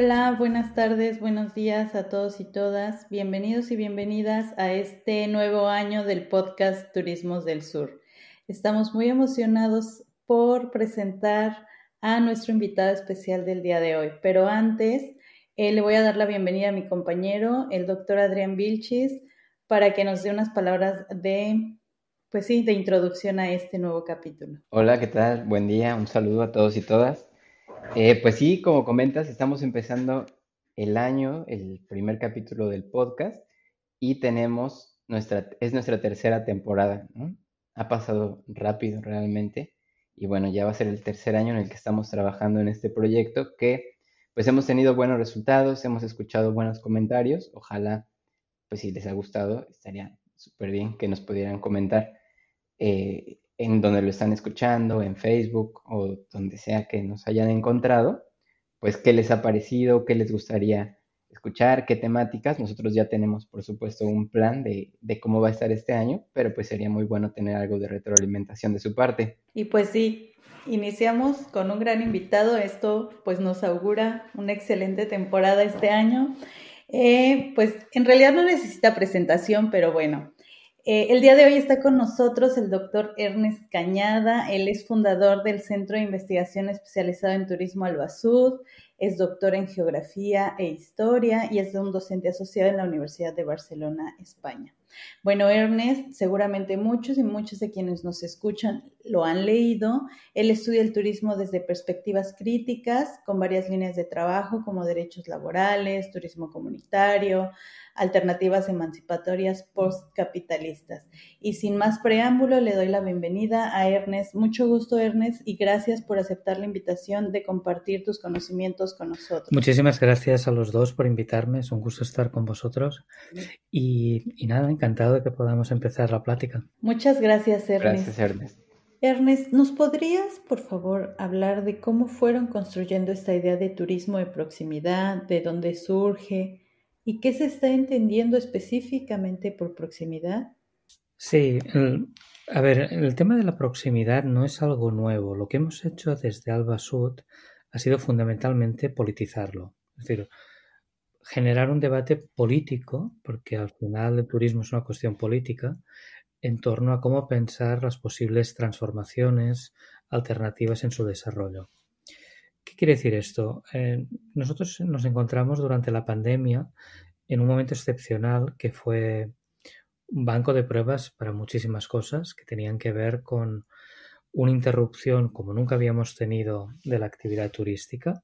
Hola, buenas tardes, buenos días a todos y todas. Bienvenidos y bienvenidas a este nuevo año del podcast Turismos del Sur. Estamos muy emocionados por presentar a nuestro invitado especial del día de hoy, pero antes eh, le voy a dar la bienvenida a mi compañero, el doctor Adrián Vilchis, para que nos dé unas palabras de, pues sí, de introducción a este nuevo capítulo. Hola, ¿qué tal? Buen día, un saludo a todos y todas. Eh, pues sí, como comentas, estamos empezando el año, el primer capítulo del podcast y tenemos nuestra, es nuestra tercera temporada, ¿no? Ha pasado rápido realmente y bueno, ya va a ser el tercer año en el que estamos trabajando en este proyecto que pues hemos tenido buenos resultados, hemos escuchado buenos comentarios, ojalá pues si les ha gustado, estaría súper bien que nos pudieran comentar eh, en donde lo están escuchando, en Facebook o donde sea que nos hayan encontrado, pues qué les ha parecido, qué les gustaría escuchar, qué temáticas. Nosotros ya tenemos, por supuesto, un plan de, cómo va a estar este año, pero pues sería muy bueno tener algo de retroalimentación de su parte. Y pues sí, iniciamos con un gran invitado. Esto pues nos augura una excelente temporada este año. Eh, pues en realidad no necesita presentación, pero bueno, eh, el día de hoy está con nosotros el doctor Ernest Cañada. Él es fundador del Centro de Investigación Especializado en Turismo Albazud, es doctor en Geografía e Historia y es un docente asociado en la Universidad de Barcelona, España. Bueno, Ernest, seguramente muchos y muchos de quienes nos escuchan lo han leído. Él estudia el turismo desde perspectivas críticas, con varias líneas de trabajo como derechos laborales, turismo comunitario, alternativas emancipatorias postcapitalistas. Y sin más preámbulo, le doy la bienvenida a Ernest. Mucho gusto, Ernest, y gracias por aceptar la invitación de compartir tus conocimientos con nosotros. Muchísimas gracias a los dos por invitarme. Es un gusto estar con vosotros. Y, y nada, encantado de que podamos empezar la plática. Muchas gracias, Ernest. Gracias, Ernest. Ernest, ¿nos podrías, por favor, hablar de cómo fueron construyendo esta idea de turismo de proximidad, de dónde surge y qué se está entendiendo específicamente por proximidad? Sí, a ver, el tema de la proximidad no es algo nuevo. Lo que hemos hecho desde Alba Sud ha sido fundamentalmente politizarlo. Es decir, generar un debate político, porque al final el turismo es una cuestión política, en torno a cómo pensar las posibles transformaciones alternativas en su desarrollo. ¿Qué quiere decir esto? Eh, nosotros nos encontramos durante la pandemia en un momento excepcional que fue un banco de pruebas para muchísimas cosas que tenían que ver con una interrupción como nunca habíamos tenido de la actividad turística,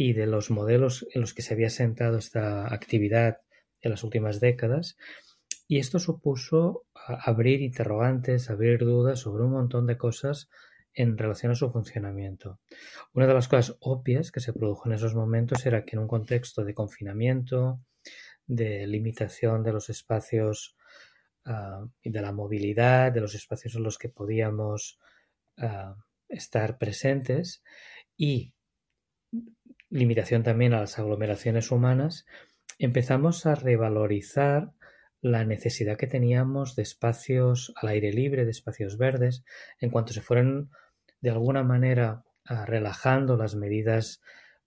y de los modelos en los que se había sentado esta actividad en las últimas décadas. Y esto supuso abrir interrogantes, abrir dudas sobre un montón de cosas en relación a su funcionamiento. Una de las cosas obvias que se produjo en esos momentos era que en un contexto de confinamiento, de limitación de los espacios uh, y de la movilidad, de los espacios en los que podíamos uh, estar presentes y limitación también a las aglomeraciones humanas, empezamos a revalorizar la necesidad que teníamos de espacios al aire libre, de espacios verdes, en cuanto se fueran de alguna manera ah, relajando las medidas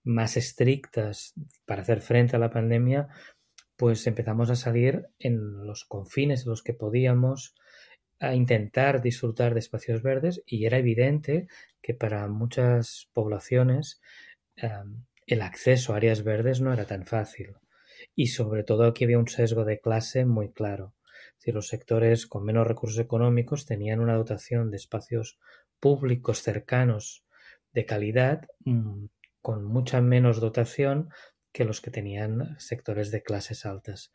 más estrictas para hacer frente a la pandemia, pues empezamos a salir en los confines en los que podíamos a intentar disfrutar de espacios verdes y era evidente que para muchas poblaciones el acceso a áreas verdes no era tan fácil. Y sobre todo aquí había un sesgo de clase muy claro. Si los sectores con menos recursos económicos tenían una dotación de espacios públicos cercanos de calidad mm, con mucha menos dotación que los que tenían sectores de clases altas.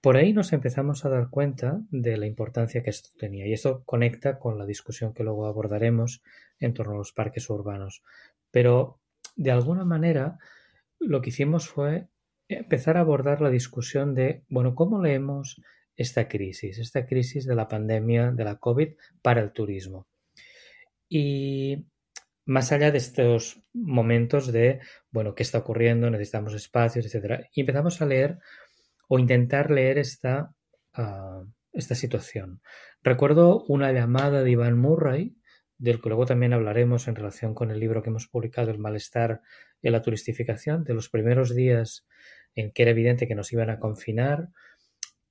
Por ahí nos empezamos a dar cuenta de la importancia que esto tenía y esto conecta con la discusión que luego abordaremos en torno a los parques urbanos. Pero de alguna manera lo que hicimos fue empezar a abordar la discusión de, bueno, ¿cómo leemos esta crisis, esta crisis de la pandemia de la COVID para el turismo? Y más allá de estos momentos de, bueno, ¿qué está ocurriendo? Necesitamos espacios, etcétera. Y empezamos a leer o intentar leer esta, uh, esta situación. Recuerdo una llamada de Iván Murray del que luego también hablaremos en relación con el libro que hemos publicado, El malestar y la turistificación, de los primeros días en que era evidente que nos iban a confinar.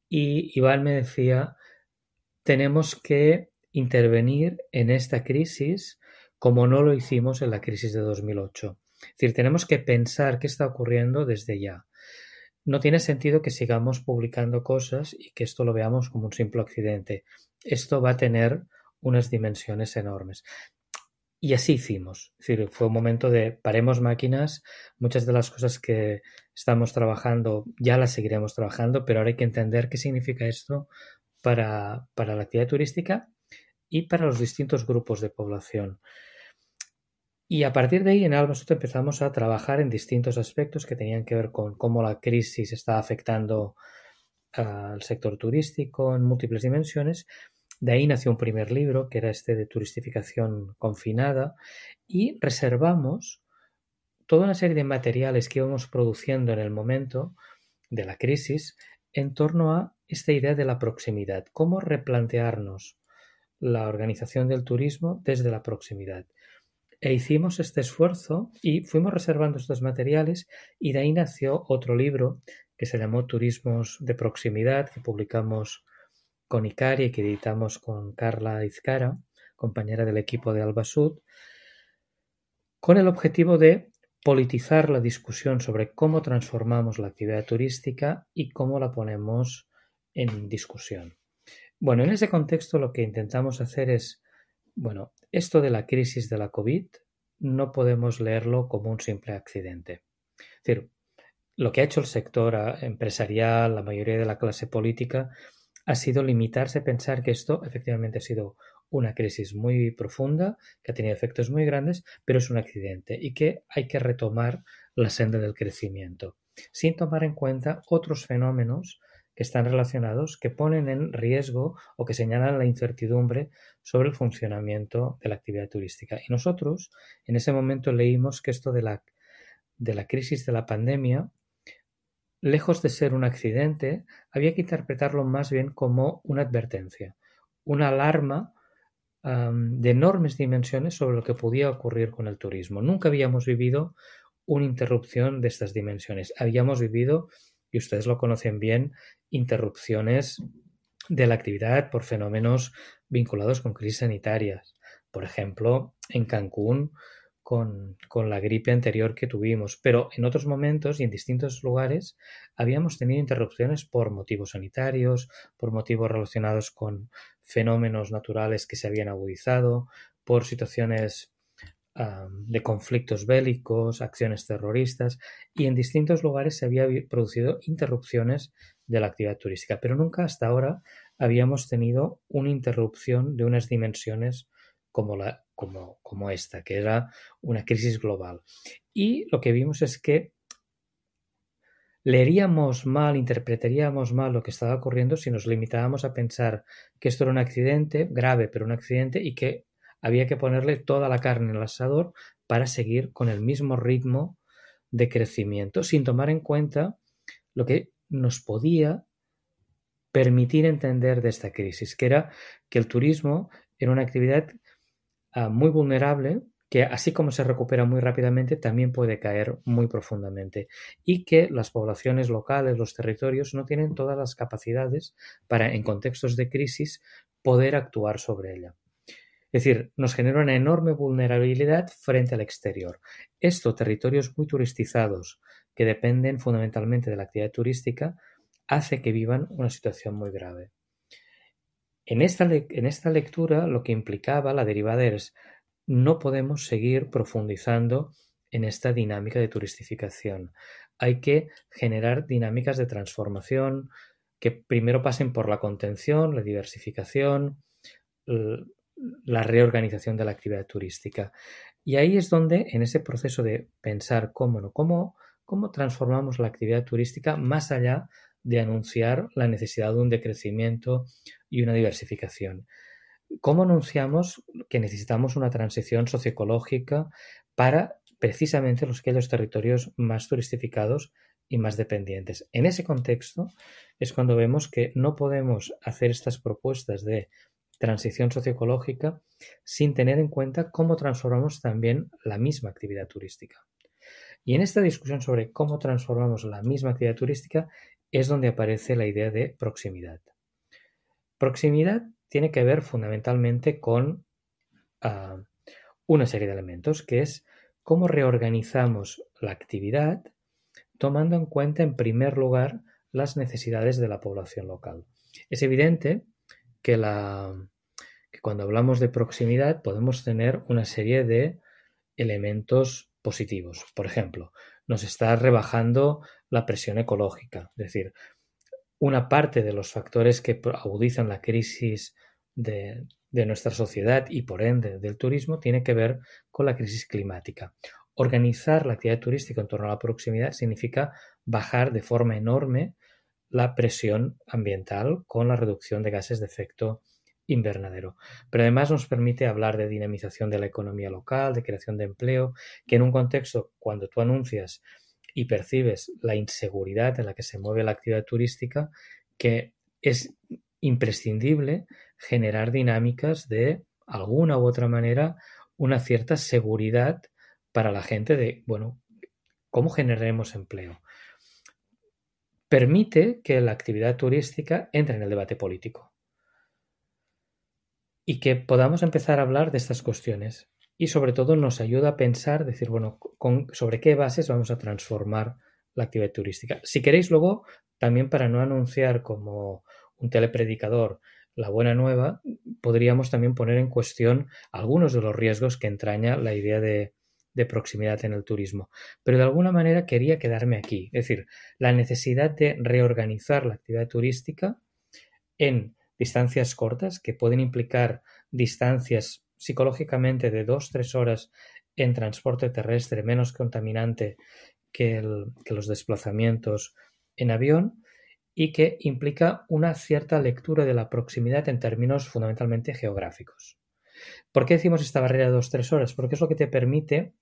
Y Iván me decía, tenemos que intervenir en esta crisis como no lo hicimos en la crisis de 2008. Es decir, tenemos que pensar qué está ocurriendo desde ya. No tiene sentido que sigamos publicando cosas y que esto lo veamos como un simple accidente. Esto va a tener unas dimensiones enormes. Y así hicimos. Fue un momento de paremos máquinas, muchas de las cosas que estamos trabajando ya las seguiremos trabajando, pero ahora hay que entender qué significa esto para, para la actividad turística y para los distintos grupos de población. Y a partir de ahí en Albasut empezamos a trabajar en distintos aspectos que tenían que ver con cómo la crisis está afectando al sector turístico en múltiples dimensiones. De ahí nació un primer libro, que era este de turistificación confinada, y reservamos toda una serie de materiales que íbamos produciendo en el momento de la crisis en torno a esta idea de la proximidad, cómo replantearnos la organización del turismo desde la proximidad. E hicimos este esfuerzo y fuimos reservando estos materiales y de ahí nació otro libro que se llamó Turismos de Proximidad, que publicamos con Icari y que editamos con Carla Izcara, compañera del equipo de Albasud, con el objetivo de politizar la discusión sobre cómo transformamos la actividad turística y cómo la ponemos en discusión. Bueno, en ese contexto lo que intentamos hacer es, bueno, esto de la crisis de la COVID no podemos leerlo como un simple accidente. Es decir, lo que ha hecho el sector empresarial, la mayoría de la clase política, ha sido limitarse a pensar que esto efectivamente ha sido una crisis muy profunda, que ha tenido efectos muy grandes, pero es un accidente y que hay que retomar la senda del crecimiento, sin tomar en cuenta otros fenómenos que están relacionados, que ponen en riesgo o que señalan la incertidumbre sobre el funcionamiento de la actividad turística. Y nosotros en ese momento leímos que esto de la, de la crisis de la pandemia, lejos de ser un accidente, había que interpretarlo más bien como una advertencia, una alarma de enormes dimensiones sobre lo que podía ocurrir con el turismo. Nunca habíamos vivido una interrupción de estas dimensiones. Habíamos vivido y ustedes lo conocen bien, interrupciones de la actividad por fenómenos vinculados con crisis sanitarias. Por ejemplo, en Cancún con, la gripe anterior que tuvimos, pero en otros momentos y en distintos lugares habíamos tenido interrupciones por motivos sanitarios, por motivos relacionados con fenómenos naturales que se habían agudizado, por situaciones de conflictos bélicos, acciones terroristas y en distintos lugares se había producido interrupciones de la actividad turística, pero nunca hasta ahora habíamos tenido una interrupción de unas dimensiones como, la, como, como esta, que era una crisis global. Y lo que vimos es que leeríamos mal, interpretaríamos mal lo que estaba ocurriendo si nos limitábamos a pensar que esto era un accidente grave, pero un accidente y que había que ponerle toda la carne en el asador para seguir con el mismo ritmo de crecimiento, sin tomar en cuenta lo que nos podía permitir entender de esta crisis, que era que el turismo era una actividad ah, muy vulnerable, que así como se recupera muy rápidamente, también puede caer muy profundamente y que las poblaciones locales, los territorios, no tienen todas las capacidades para, en contextos de crisis, poder actuar sobre ella. Es decir, nos genera una enorme vulnerabilidad frente al exterior. Esto, territorios muy turistizados, que dependen fundamentalmente de la actividad turística, hace que vivan una situación muy grave. En esta, en esta lectura lo que implicaba la derivada es no podemos seguir profundizando en esta dinámica de turistificación. Hay que generar dinámicas de transformación que primero pasen por la contención, la diversificación, la reorganización de la actividad turística. Y ahí es donde, en ese proceso de pensar cómo, cómo, cómo transformamos la actividad turística más allá de anunciar la necesidad de un decrecimiento y una diversificación. ¿Cómo anunciamos que necesitamos una transición socioecológica para precisamente los aquellos territorios más turistificados y más dependientes? En ese contexto es cuando vemos que no podemos hacer estas propuestas de transición socioecológica sin tener en cuenta cómo transformamos también la misma actividad turística. Y en esta discusión sobre cómo transformamos la misma actividad turística es donde aparece la idea de proximidad. Proximidad tiene que ver fundamentalmente con ah, una serie de elementos, que es cómo reorganizamos la actividad tomando en cuenta en primer lugar las necesidades de la población local. Es evidente que, la, que cuando hablamos de proximidad podemos tener una serie de elementos positivos. Por ejemplo, nos está rebajando la presión ecológica, es decir, una parte de los factores que agudizan la crisis de, de nuestra sociedad y por ende del turismo tiene que ver con la crisis climática. Organizar la actividad turística en torno a la proximidad significa bajar de forma enorme la presión ambiental con la reducción de gases de efecto invernadero. Pero además nos permite hablar de dinamización de la economía local, de creación de empleo, que en un contexto cuando tú anuncias y percibes la inseguridad en la que se mueve la actividad turística, que es imprescindible generar dinámicas de alguna u otra manera una cierta seguridad para la gente de, bueno, ¿cómo generaremos empleo? Permite que la actividad turística entre en el debate político y que podamos empezar a hablar de estas cuestiones. Y sobre todo nos ayuda a pensar, decir, bueno, sobre qué bases vamos a transformar la actividad turística. Si queréis luego, también para no anunciar como un telepredicador la buena nueva, podríamos también poner en cuestión algunos de los riesgos que entraña la idea de, de proximidad en el turismo. Pero de alguna manera quería quedarme aquí, es decir, la necesidad de reorganizar la actividad turística en distancias cortas que pueden implicar distancias psicológicamente de dos, tres horas en transporte terrestre menos contaminante que, que los desplazamientos en avión y que implica una cierta lectura de la proximidad en términos fundamentalmente geográficos. ¿Por qué decimos esta barrera de dos tres horas? Porque es lo que te permite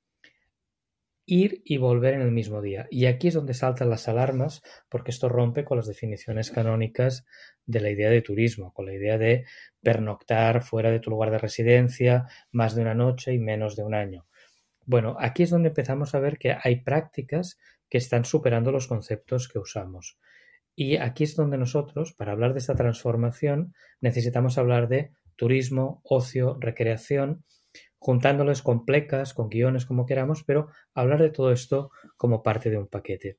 ir y volver en el mismo día. Y aquí es donde saltan las alarmas, porque esto rompe con las definiciones canónicas de la idea de turismo, con la idea de pernoctar fuera de tu lugar de residencia más de una noche y menos de un año. Bueno, aquí es donde empezamos a ver que hay prácticas que están superando los conceptos que usamos. Y aquí es donde nosotros, para hablar de esta transformación, necesitamos hablar de turismo, ocio, recreación, juntándoles con plecas, con guiones, como queramos, pero hablar de todo esto como parte de un paquete.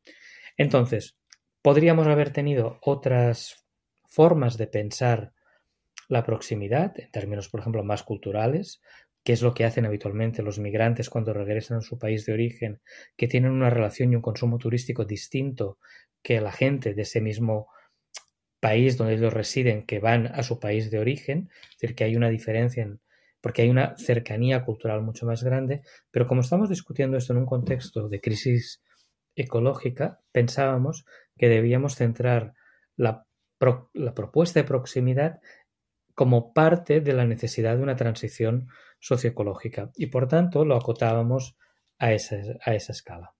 Entonces, podríamos haber tenido otras formas de pensar la proximidad, en términos, por ejemplo, más culturales, que es lo que hacen habitualmente los migrantes cuando regresan a su país de origen, que tienen una relación y un consumo turístico distinto que la gente de ese mismo país donde ellos residen que van a su país de origen, es decir, que hay una diferencia en, porque hay una cercanía cultural mucho más grande, pero como estamos discutiendo esto en un contexto de crisis ecológica, pensábamos que debíamos centrar la, la propuesta de proximidad como parte de la necesidad de una transición socioecológica y por tanto lo acotábamos a esa, a esa escala.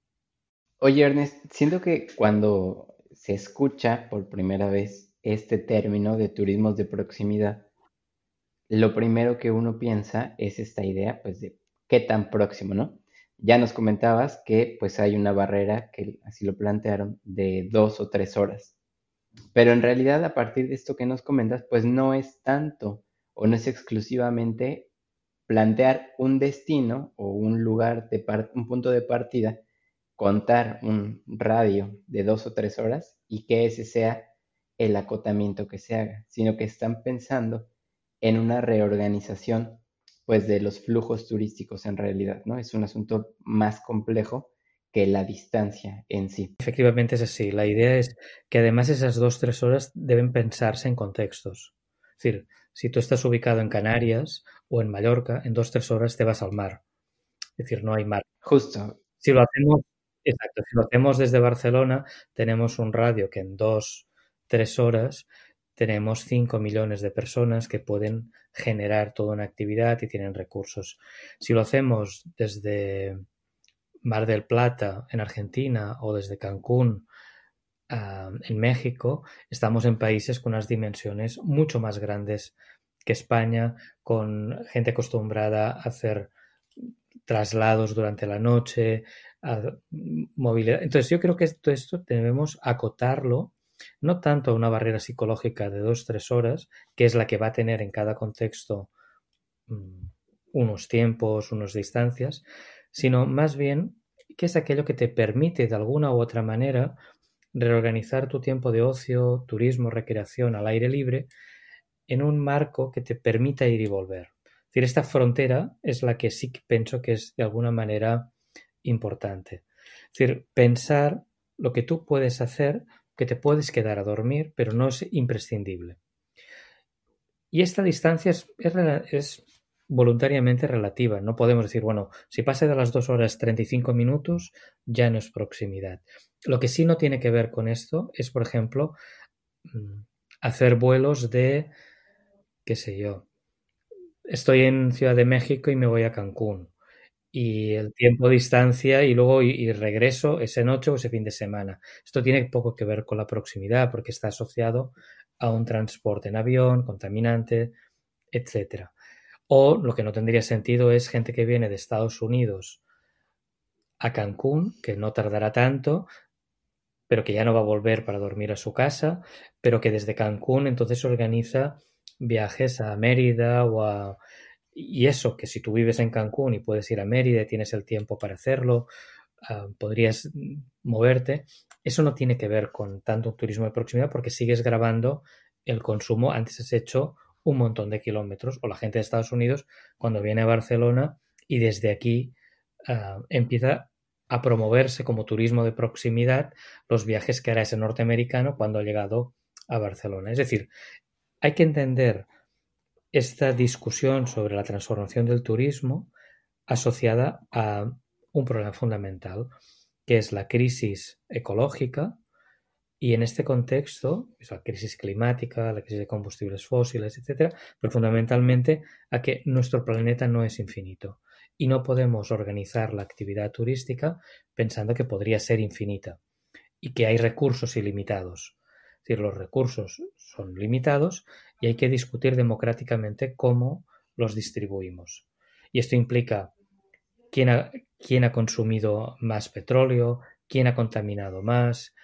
Oye, Ernest, siento que cuando se escucha por primera vez este término de turismos de proximidad, lo primero que uno piensa es esta idea, pues, de qué tan próximo, ¿no? Ya nos comentabas que, pues, hay una barrera, que así lo plantearon, de dos o tres horas. Pero en realidad, a partir de esto que nos comentas, pues no es tanto o no es exclusivamente plantear un destino o un lugar de un punto de partida contar un radio de dos o tres horas y que ese sea el acotamiento que se haga, sino que están pensando en una reorganización pues de los flujos turísticos en realidad, ¿no? Es un asunto más complejo que la distancia en sí. Efectivamente es así. La idea es que además esas dos, tres horas deben pensarse en contextos. Es decir, si tú estás ubicado en Canarias o en Mallorca, en dos, tres horas te vas al mar. Es decir, no hay mar. Justo. Si lo hacemos Exacto, si lo hacemos desde Barcelona, tenemos un radio que en dos, tres horas tenemos cinco millones de personas que pueden generar toda una actividad y tienen recursos. Si lo hacemos desde Mar del Plata en Argentina o desde Cancún en México, estamos en países con unas dimensiones mucho más grandes que España, con gente acostumbrada a hacer traslados durante la noche, movilidad. Entonces yo creo que todo esto debemos acotarlo no tanto una barrera psicológica de dos, tres horas, que es la que va a tener en cada contexto mm, unos tiempos, unas distancias, sino más bien que es aquello que te permite de alguna u otra manera reorganizar tu tiempo de ocio, turismo, recreación al aire libre en un marco que te permita ir y volver. Decir, esta frontera es la que sí que pienso que es de alguna manera importante. Decir, pensar lo que tú puedes hacer, que te puedes quedar a dormir, pero no es imprescindible. Y esta distancia es, voluntariamente relativa. No podemos decir, bueno, si pasa de las 2 horas 35 minutos, ya no es proximidad. Lo que sí no tiene que ver con esto es, por ejemplo, mm, hacer vuelos de, qué sé yo, estoy en Ciudad de México y me voy a Cancún. Y el tiempo, distancia y luego y, regreso ese noche o ese fin de semana. Esto tiene poco que ver con la proximidad porque está asociado a un transporte en avión, contaminante, etcétera. O lo que no tendría sentido es gente que viene de Estados Unidos a Cancún, que no tardará tanto, pero que ya no va a volver para dormir a su casa, pero que desde Cancún entonces organiza viajes a Mérida o a... Y eso, que si tú vives en Cancún y puedes ir a Mérida tienes el tiempo para hacerlo, ah, podrías moverte, eso no tiene que ver con tanto turismo de proximidad porque sigues grabando el consumo. Antes has hecho un montón de kilómetros, o la gente de Estados Unidos cuando viene a Barcelona y desde aquí ah, empieza a promoverse como turismo de proximidad los viajes que hará ese norteamericano cuando ha llegado a Barcelona. Es decir, hay que entender esta discusión sobre la transformación del turismo asociada a un problema fundamental, que es la crisis ecológica y en este contexto, la crisis climática, la crisis de combustibles fósiles, etcétera, pero fundamentalmente a que nuestro planeta no es infinito y no podemos organizar la actividad turística pensando que podría ser infinita y que hay recursos ilimitados. Decir, los recursos son limitados y hay que discutir democráticamente cómo los distribuimos. Y esto implica quién ha, quién ha consumido más petróleo, quién ha contaminado más,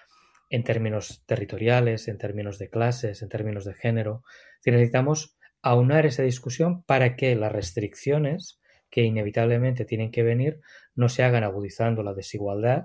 en términos territoriales, en términos de clases, en términos de género. necesitamos aunar esa discusión para que las restricciones que inevitablemente tienen que venir no se hagan agudizando la desigualdad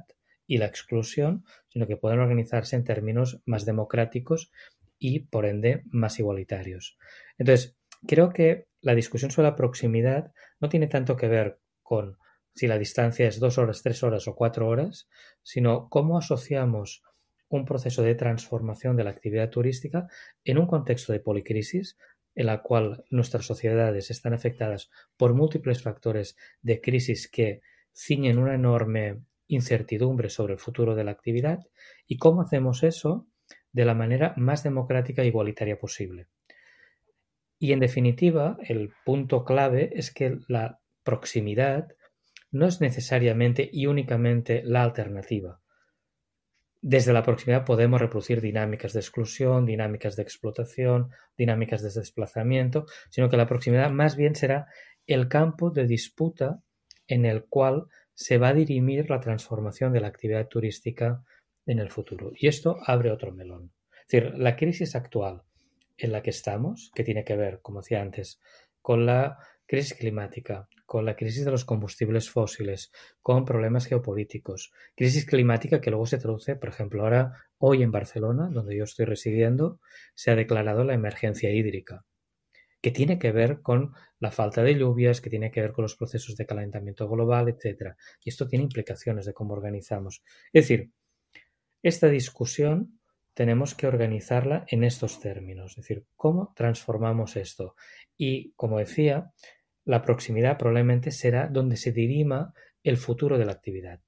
y la exclusión, sino que puedan organizarse en términos más democráticos y, por ende, más igualitarios. Entonces, creo que la discusión sobre la proximidad no tiene tanto que ver con si la distancia es dos horas, tres horas o cuatro horas, sino cómo asociamos un proceso de transformación de la actividad turística en un contexto de policrisis en la cual nuestras sociedades están afectadas por múltiples factores de crisis que ciñen una enorme incertidumbre sobre el futuro de la actividad y cómo hacemos eso de la manera más democrática e igualitaria posible. Y en definitiva, el punto clave es que la proximidad no es necesariamente y únicamente la alternativa desde la proximidad podemos reproducir dinámicas de exclusión, dinámicas de explotación, dinámicas de desplazamiento, sino que la proximidad más bien será el campo de disputa en el cual se va a dirimir la transformación de la actividad turística en el futuro. Y esto abre otro melón. Es decir, la crisis actual en la que estamos, que tiene que ver, como decía antes, con la crisis climática, con la crisis de los combustibles fósiles, con problemas geopolíticos, crisis climática que luego se traduce, por ejemplo, ahora, hoy en Barcelona, donde yo estoy residiendo, se ha declarado la emergencia hídrica, que tiene que ver con la falta de lluvias, que tiene que ver con los procesos de calentamiento global, etc. Y esto tiene implicaciones de cómo organizamos. Es decir, esta discusión tenemos que organizarla en estos términos, es decir, cómo transformamos esto. Y, como decía, la proximidad probablemente será donde se dirima el futuro de la actividad,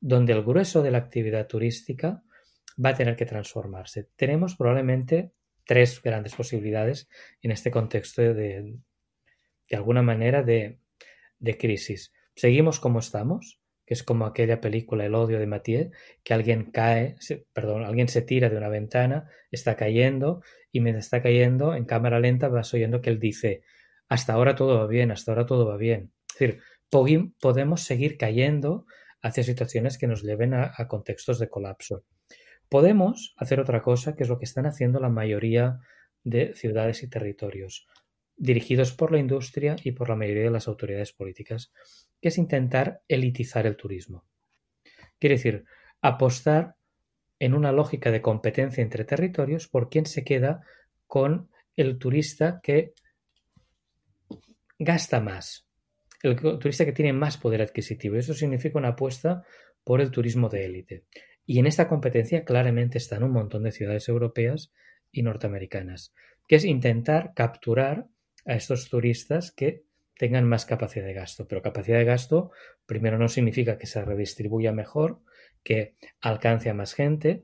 donde el grueso de la actividad turística va a tener que transformarse. Tenemos probablemente tres grandes posibilidades en este contexto de, de alguna manera, de, de crisis. Seguimos como estamos, que es como aquella película El odio de Mathieu, que alguien cae, perdón, alguien se tira de una ventana, está cayendo y mientras está cayendo en cámara lenta vas oyendo que él dice, hasta ahora todo va bien, hasta ahora todo va bien. Es decir, podemos seguir cayendo hacia situaciones que nos lleven a contextos de colapso. Podemos hacer otra cosa, que es lo que están haciendo la mayoría de ciudades y territorios, dirigidos por la industria y por la mayoría de las autoridades políticas, que es intentar elitizar el turismo. Quiere decir, apostar en una lógica de competencia entre territorios por quién se queda con el turista que gasta más, el turista que tiene más poder adquisitivo. Eso significa una apuesta por el turismo de élite. Y en esta competencia claramente están un montón de ciudades europeas y norteamericanas, que es intentar capturar a estos turistas que tengan más capacidad de gasto. Pero capacidad de gasto primero no significa que se redistribuya mejor, que alcance a más gente.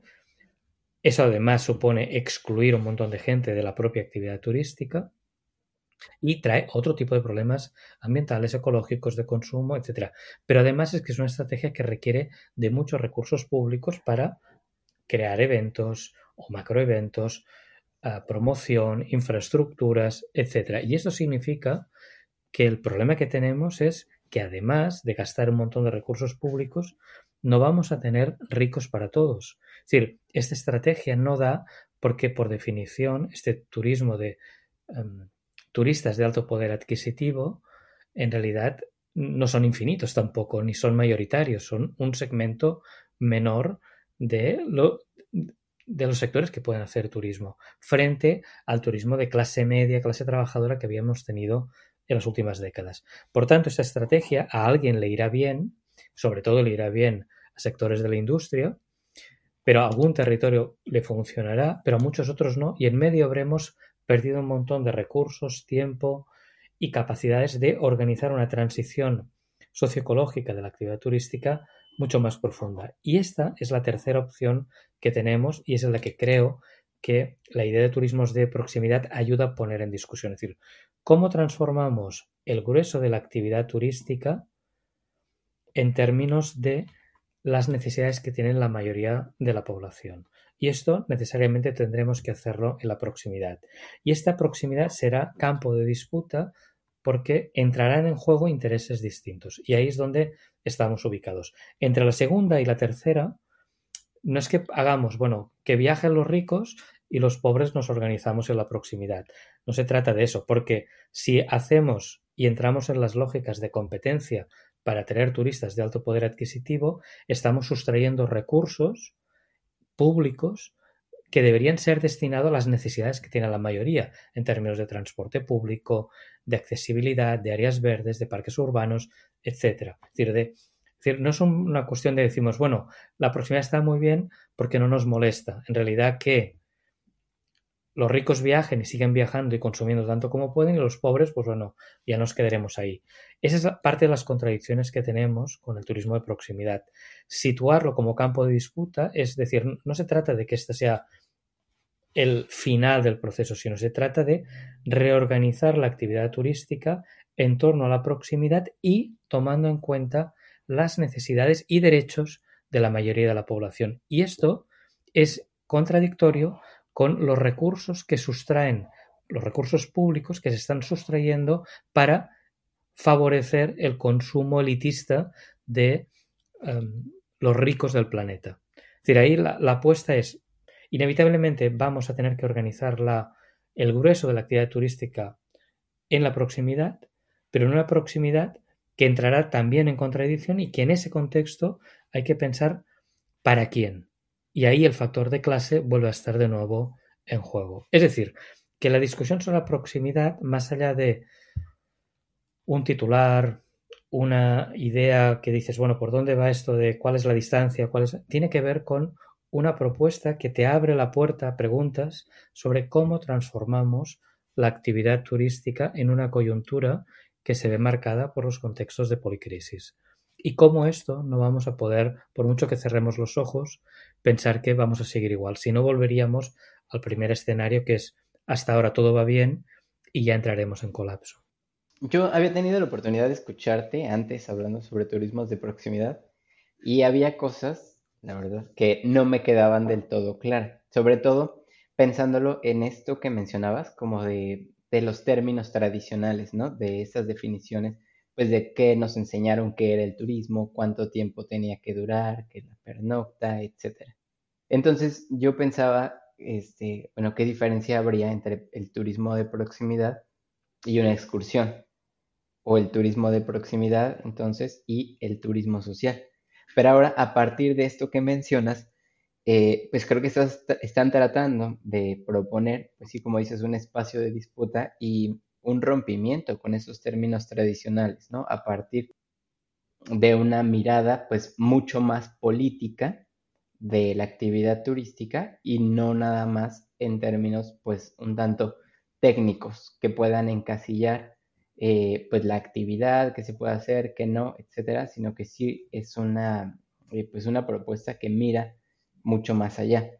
Eso además supone excluir un montón de gente de la propia actividad turística y trae otro tipo de problemas ambientales, ecológicos, de consumo, etc. Pero además es que es una estrategia que requiere de muchos recursos públicos para crear eventos o macroeventos, ah, promoción, infraestructuras, etc. Y eso significa que el problema que tenemos es que además de gastar un montón de recursos públicos, no vamos a tener ricos para todos. Es decir, esta estrategia no da porque por definición este turismo de em, turistas de alto poder adquisitivo en realidad no son infinitos tampoco, ni son mayoritarios, son un segmento menor de, lo, de los sectores que pueden hacer turismo, frente al turismo de clase media, clase trabajadora que habíamos tenido en las últimas décadas. Por tanto, esta estrategia a alguien le irá bien, sobre todo le irá bien a sectores de la industria, pero a algún territorio le funcionará, pero a muchos otros no, y en medio habremos perdido un montón de recursos, tiempo y capacidades de organizar una transición socioecológica de la actividad turística mucho más profunda. Y esta es la tercera opción que tenemos y es la que creo que la idea de turismos de proximidad ayuda a poner en discusión. Es decir, cómo transformamos el grueso de la actividad turística en términos de las necesidades que tiene la mayoría de la población. Y esto necesariamente tendremos que hacerlo en la proximidad. Y esta proximidad será campo de disputa porque entrarán en juego intereses distintos. Y ahí es donde estamos ubicados. Entre la segunda y la tercera, no es que hagamos, bueno, que viajen los ricos y los pobres nos organizamos en la proximidad. No se trata de eso, porque si hacemos y entramos en las lógicas de competencia para tener turistas de alto poder adquisitivo, estamos sustrayendo recursos públicos que deberían ser destinados a las necesidades que tiene la mayoría en términos de transporte público, de accesibilidad, de áreas verdes, de parques urbanos, etcétera. Es decir, de, no es una cuestión de decimos, bueno, la proximidad está muy bien porque no nos molesta. En realidad que los ricos viajen y siguen viajando y consumiendo tanto como pueden y los pobres, pues bueno, ya nos quedaremos ahí. Esa es parte de las contradicciones que tenemos con el turismo de proximidad. Situarlo como campo de disputa, es decir, no se trata de que este sea el final del proceso, sino se trata de reorganizar la actividad turística en torno a la proximidad y tomando en cuenta las necesidades y derechos de la mayoría de la población. Y esto es contradictorio con los recursos que sustraen, los recursos públicos que se están sustrayendo para favorecer el consumo elitista de em, los ricos del planeta. Es decir, ahí la, apuesta es, inevitablemente vamos a tener que organizar la, el grueso de la actividad turística en la proximidad, pero en una proximidad que entrará también en contradicción y que en ese contexto hay que pensar para quién. Y ahí el factor de clase vuelve a estar de nuevo en juego. Es decir, que la discusión sobre la proximidad, más allá de un titular, una idea que dices, bueno, ¿por dónde va esto de cuál es la distancia? Cuál es... Tiene que ver con una propuesta que te abre la puerta a preguntas sobre cómo transformamos la actividad turística en una coyuntura que se ve marcada por los contextos de policrisis y cómo esto no vamos a poder, por mucho que cerremos los ojos, pensar que vamos a seguir igual. Si no, volveríamos al primer escenario que es hasta ahora todo va bien y ya entraremos en colapso. Yo había tenido la oportunidad de escucharte antes hablando sobre turismos de proximidad Y había cosas, la verdad, que no me quedaban del todo claras. Sobre todo pensándolo en esto que mencionabas, como de, de los términos tradicionales, ¿no? De esas definiciones, pues de qué nos enseñaron que era el turismo, cuánto tiempo tenía que durar, que la pernocta, etcétera. Entonces yo pensaba, este, bueno, ¿qué diferencia habría entre el turismo de proximidad y una excursión? O el turismo de proximidad, entonces, y el turismo social. Pero ahora, a partir de esto que mencionas, eh, pues creo que están tratando de proponer, pues sí, como dices, un espacio de disputa y un rompimiento con esos términos tradicionales, ¿no? A partir de una mirada, pues, mucho más política de la actividad turística y no nada más en términos, pues, un tanto técnicos que puedan encasillar, eh, pues, la actividad que se puede hacer, que no, etcétera, sino que sí es una, eh, pues, una propuesta que mira mucho más allá.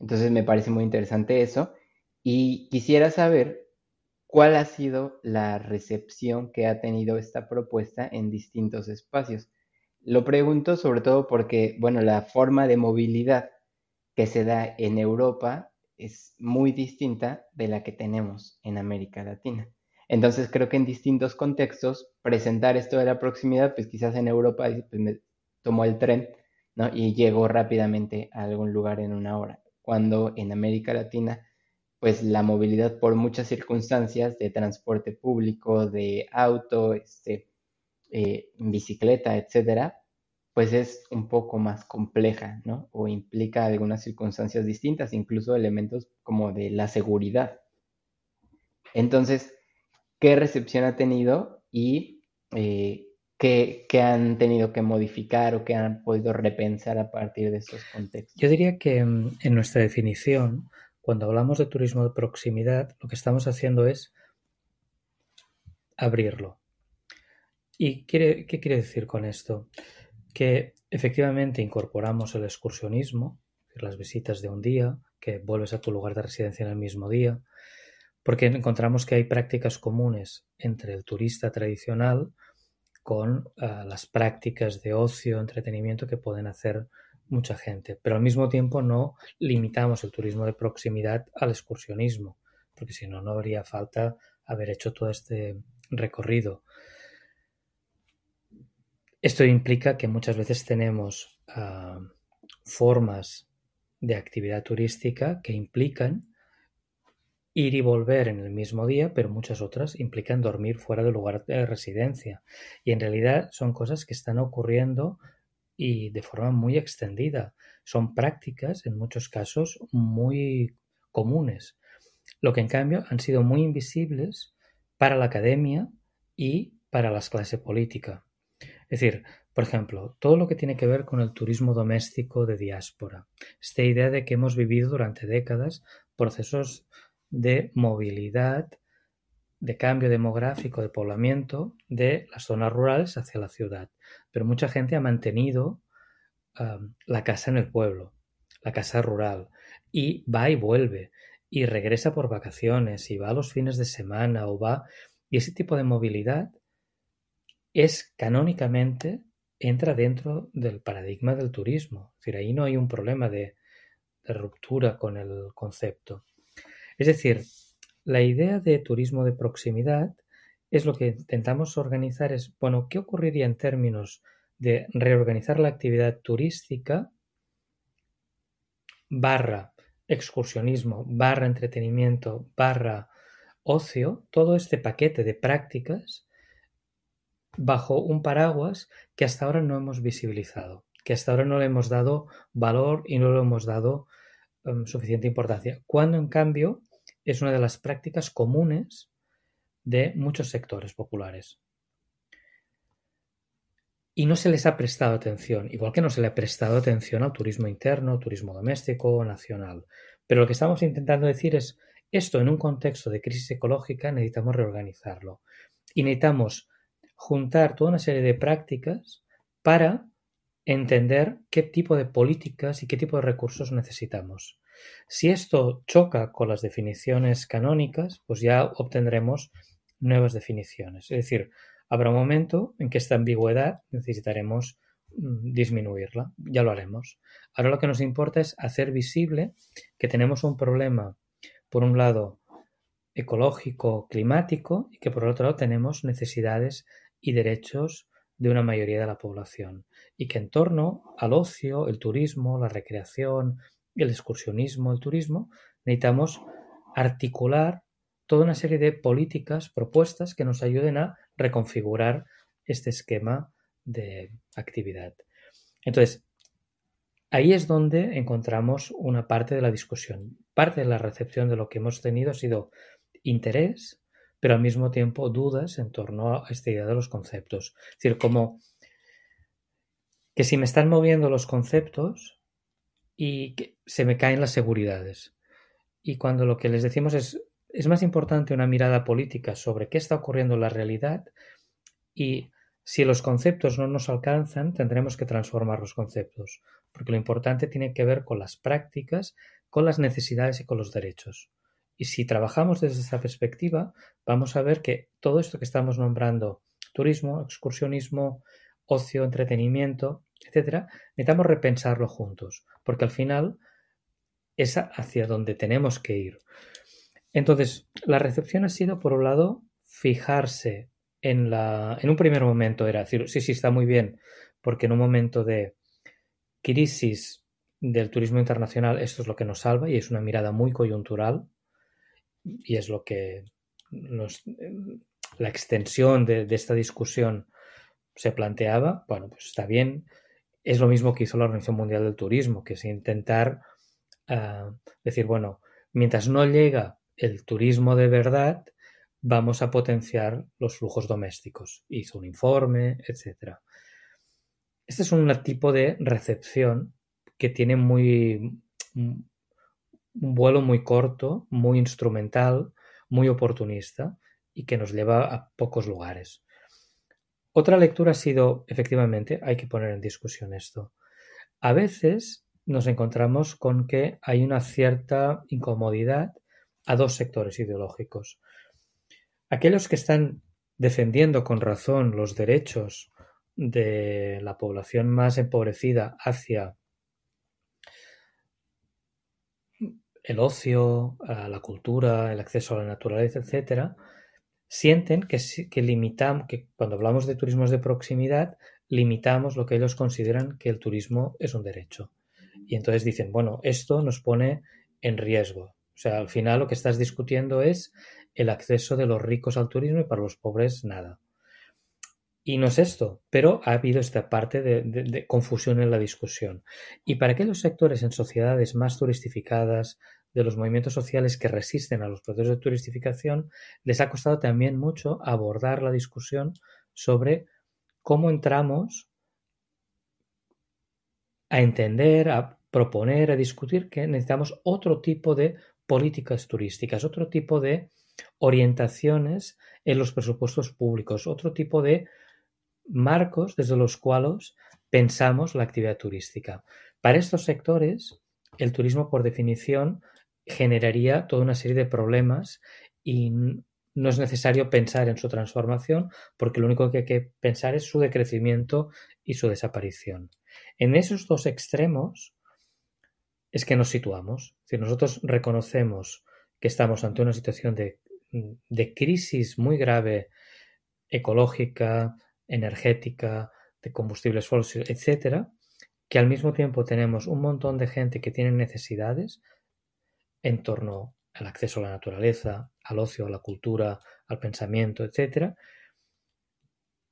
Entonces me parece muy interesante eso y quisiera saber cuál ha sido la recepción que ha tenido esta propuesta en distintos espacios. Lo pregunto sobre todo porque, bueno, la forma de movilidad que se da en Europa es muy distinta de la que tenemos en América Latina. Entonces creo que en distintos contextos presentar esto de la proximidad, pues quizás en Europa pues tomó el tren y llegó rápidamente a algún lugar en una hora. Cuando en América Latina, pues la movilidad por muchas circunstancias de transporte público, de auto, este, eh, bicicleta, etcétera, pues es un poco más compleja, ¿no? O implica algunas circunstancias distintas, incluso elementos como de la seguridad. Entonces, ¿qué recepción ha tenido y eh, que, han tenido que modificar o que han podido repensar a partir de esos contextos? Yo diría que mm, en nuestra definición, cuando hablamos de turismo de proximidad, lo que estamos haciendo es abrirlo. ¿Y qué quiere decir con esto? Que efectivamente incorporamos el excursionismo, las visitas de un día, que vuelves a tu lugar de residencia en el mismo día, porque encontramos que hay prácticas comunes entre el turista tradicional con ah, las prácticas de ocio, entretenimiento que pueden hacer mucha gente. Pero al mismo tiempo no limitamos el turismo de proximidad al excursionismo, porque si no, no habría falta haber hecho todo este recorrido. Esto implica que muchas veces tenemos ah, formas de actividad turística que implican ir y volver en el mismo día, pero muchas otras implican dormir fuera del lugar de residencia. Y en realidad son cosas que están ocurriendo y de forma muy extendida. Son prácticas, en muchos casos, muy comunes. Lo que en cambio han sido muy invisibles para la academia y para las clases política. Es decir, por ejemplo, todo lo que tiene que ver con el turismo doméstico de diáspora. Esta idea de que hemos vivido durante décadas procesos de movilidad, de cambio demográfico, de poblamiento de las zonas rurales hacia la ciudad. Pero mucha gente ha mantenido la casa en el pueblo, la casa rural, y va y vuelve, y regresa por vacaciones, y va a los fines de semana, o va... Y ese tipo de movilidad es canónicamente, entra dentro del paradigma del turismo. Es decir, ahí no hay un problema de ruptura con el concepto. Es decir, la idea de turismo de proximidad es lo que intentamos organizar es, bueno, ¿qué ocurriría en términos de reorganizar la actividad turística barra excursionismo, barra entretenimiento, barra ocio, todo este paquete de prácticas bajo un paraguas que hasta ahora no hemos visibilizado, que hasta ahora no le hemos dado valor y no le hemos dado em, suficiente importancia. Cuando en cambio es una de las prácticas comunes de muchos sectores populares. Y no se les ha prestado atención, igual que no se le ha prestado atención al turismo interno, turismo doméstico, nacional. Pero lo que estamos intentando decir es, esto en un contexto de crisis ecológica necesitamos reorganizarlo. Y necesitamos juntar toda una serie de prácticas para entender qué tipo de políticas y qué tipo de recursos necesitamos. Si esto choca con las definiciones canónicas, pues ya obtendremos nuevas definiciones. Es decir, habrá un momento en que esta ambigüedad necesitaremos mm, disminuirla. Ya lo haremos. Ahora lo que nos importa es hacer visible que tenemos un problema, por un lado, ecológico, climático, y que por otro lado tenemos necesidades y derechos de una mayoría de la población. Y que en torno al ocio, el turismo, la recreación, el excursionismo, el turismo, necesitamos articular toda una serie de políticas, propuestas que nos ayuden a reconfigurar este esquema de actividad. Entonces, ahí es donde encontramos una parte de la discusión. Parte de la recepción de lo que hemos tenido ha sido interés, pero al mismo tiempo dudas en torno a esta idea de los conceptos. Es decir, como que si me están moviendo los conceptos y se me caen las seguridades. Y cuando lo que les decimos es, es más importante una mirada política sobre qué está ocurriendo en la realidad y si los conceptos no nos alcanzan, tendremos que transformar los conceptos, porque lo importante tiene que ver con las prácticas, con las necesidades y con los derechos. Y si trabajamos desde esa perspectiva, vamos a ver que todo esto que estamos nombrando, turismo, excursionismo, ocio, entretenimiento, etcétera, necesitamos repensarlo juntos, porque al final es hacia donde tenemos que ir. Entonces, la recepción ha sido, por un lado, fijarse en la. En un primer momento era decir, sí, sí, está muy bien, porque en un momento de crisis del turismo internacional esto es lo que nos salva y es una mirada muy coyuntural y es lo que la extensión de, esta discusión se planteaba, bueno, pues está bien. Es lo mismo que hizo la Organización Mundial del Turismo, que es intentar ah, decir, bueno, mientras no llega el turismo de verdad, vamos a potenciar los flujos domésticos. Hizo un informe, etc. Este es un tipo de recepción que tiene muy un vuelo muy corto, muy instrumental, muy oportunista y que nos lleva a pocos lugares. Otra lectura ha sido, efectivamente, hay que poner en discusión esto. A veces nos encontramos con que hay una cierta incomodidad a dos sectores ideológicos. Aquellos que están defendiendo con razón los derechos de la población más empobrecida hacia el ocio, la cultura, el acceso a la naturaleza, etcétera, sienten que, que limitamos, que cuando hablamos de turismos de proximidad, limitamos lo que ellos consideran que el turismo es un derecho. Y entonces dicen, bueno, esto nos pone en riesgo. O sea, al final lo que estás discutiendo es el acceso de los ricos al turismo y para los pobres nada. Y no es esto, pero ha habido esta parte de, confusión en la discusión. Y para aquellos sectores en sociedades más turistificadas, de los movimientos sociales que resisten a los procesos de turistificación, les ha costado también mucho abordar la discusión sobre cómo entramos a entender, a proponer, a discutir que necesitamos otro tipo de políticas turísticas, otro tipo de orientaciones en los presupuestos públicos, otro tipo de marcos desde los cuales pensamos la actividad turística. Para estos sectores, el turismo, por definición, generaría toda una serie de problemas y no es necesario pensar en su transformación porque lo único que hay que pensar es su decrecimiento y su desaparición. En esos dos extremos es que nos situamos. Si nosotros reconocemos que estamos ante una situación de, de crisis muy grave ecológica, energética, de combustibles fósiles, etcétera, que al mismo tiempo tenemos un montón de gente que tiene necesidades en torno al acceso a la naturaleza, al ocio, a la cultura, al pensamiento, etcétera,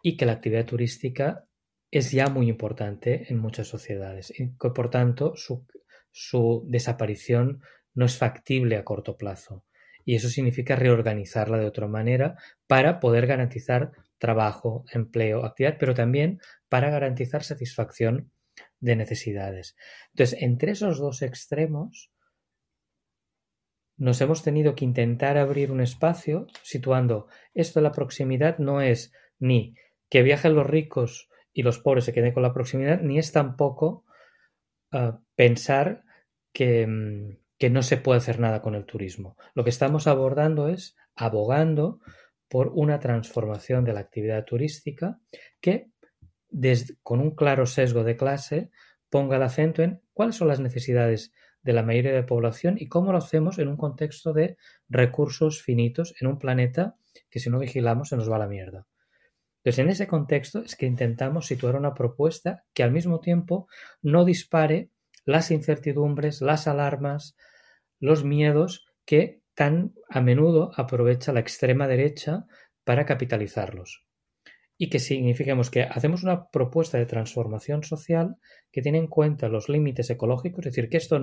y que la actividad turística es ya muy importante en muchas sociedades y que por tanto su, su desaparición no es factible a corto plazo. Y eso significa reorganizarla de otra manera para poder garantizar trabajo, empleo, actividad, pero también para garantizar satisfacción de necesidades. Entonces, entre esos dos extremos, nos hemos tenido que intentar abrir un espacio situando esto de la proximidad no es ni que viajen los ricos y los pobres se queden con la proximidad, ni es tampoco ah, pensar mm, que no se puede hacer nada con el turismo. Lo que estamos abordando es abogando por una transformación de la actividad turística que con un claro sesgo de clase, ponga el acento en cuáles son las necesidades de la mayoría de la población y cómo lo hacemos en un contexto de recursos finitos en un planeta que si no vigilamos se nos va a la mierda. Entonces, en ese contexto es que intentamos situar una propuesta que al mismo tiempo no dispare las incertidumbres, las alarmas, los miedos que tan a menudo aprovecha la extrema derecha para capitalizarlos. Y que signifiquemos que hacemos una propuesta de transformación social que tiene en cuenta los límites ecológicos, es decir, que esto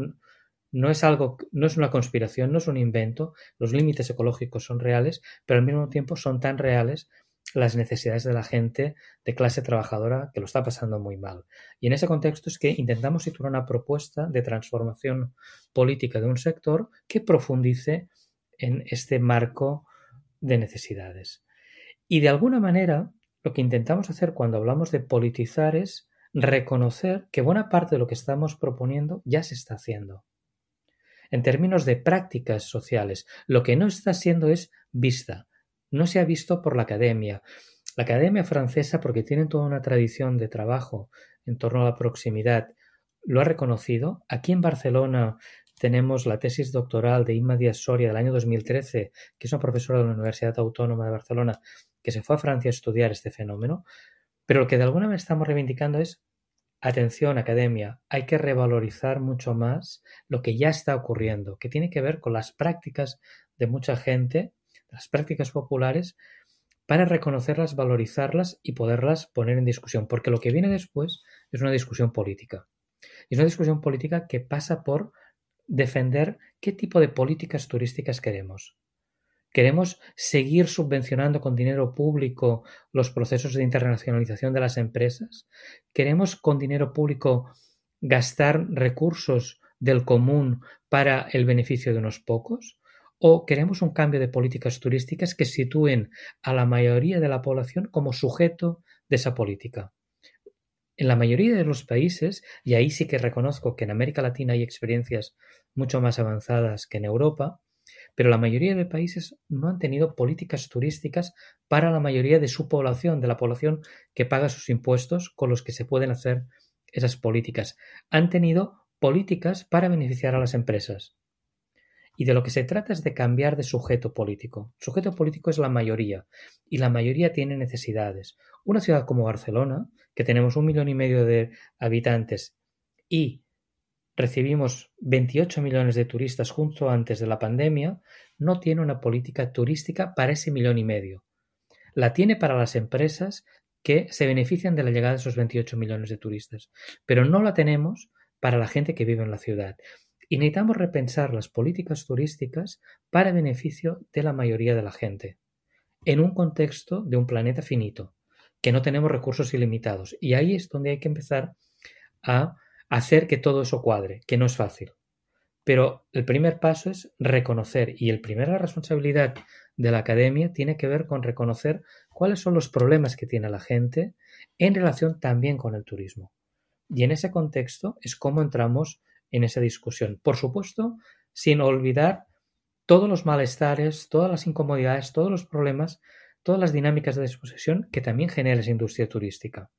no es algo, no es una conspiración, no es un invento, los límites ecológicos son reales, pero al mismo tiempo son tan reales las necesidades de la gente de clase trabajadora que lo está pasando muy mal. Y en ese contexto es que intentamos situar una propuesta de transformación política de un sector que profundice en este marco de necesidades. Y de alguna manera, lo que intentamos hacer cuando hablamos de politizar es reconocer que buena parte de lo que estamos proponiendo ya se está haciendo. En términos de prácticas sociales, lo que no está siendo es vista, no se ha visto por la academia. La academia francesa, porque tienen toda una tradición de trabajo en torno a la proximidad, lo ha reconocido. Aquí en Barcelona tenemos la tesis doctoral de Inma Díaz Soria del año 2013, que es una profesora de la Universidad Autónoma de Barcelona, que se fue a Francia a estudiar este fenómeno. Pero lo que de alguna manera estamos reivindicando es, atención academia, hay que revalorizar mucho más lo que ya está ocurriendo, que tiene que ver con las prácticas de mucha gente las prácticas populares para reconocerlas, valorizarlas y poderlas poner en discusión, porque lo que viene después es una discusión política. Y es una discusión política que pasa por defender qué tipo de políticas turísticas queremos. ¿Queremos seguir subvencionando con dinero público los procesos de internacionalización de las empresas? ¿Queremos con dinero público gastar recursos del común para el beneficio de unos pocos? ¿O queremos un cambio de políticas turísticas que sitúen a la mayoría de la población como sujeto de esa política? En la mayoría de los países, y ahí sí que reconozco que en América Latina hay experiencias mucho más avanzadas que en Europa, pero la mayoría de países no han tenido políticas turísticas para la mayoría de su población, de la población que paga sus impuestos con los que se pueden hacer esas políticas. Han tenido políticas para beneficiar a las empresas. Y de lo que se trata es de cambiar de sujeto político. sujeto político es la mayoría y la mayoría tiene necesidades. Una ciudad como Barcelona, que tenemos un millón y medio de habitantes y recibimos 28 millones de turistas justo antes de la pandemia, no tiene una política turística para ese millón y medio. La tiene para las empresas que se benefician de la llegada de esos 28 millones de turistas, pero no la tenemos para la gente que vive en la ciudad. Y necesitamos repensar las políticas turísticas para beneficio de la mayoría de la gente, en un contexto de un planeta finito, que no tenemos recursos ilimitados. Y ahí es donde hay que empezar a hacer que todo eso cuadre, que no es fácil. Pero el primer paso es reconocer, y el primera responsabilidad de la academia tiene que ver con reconocer cuáles son los problemas que tiene la gente en relación también con el turismo. Y en ese contexto es cómo entramos en esa discusión. Por supuesto, sin olvidar todos los malestares, todas las incomodidades, todos los problemas, todas las dinámicas de disposición que también genera esa industria turística.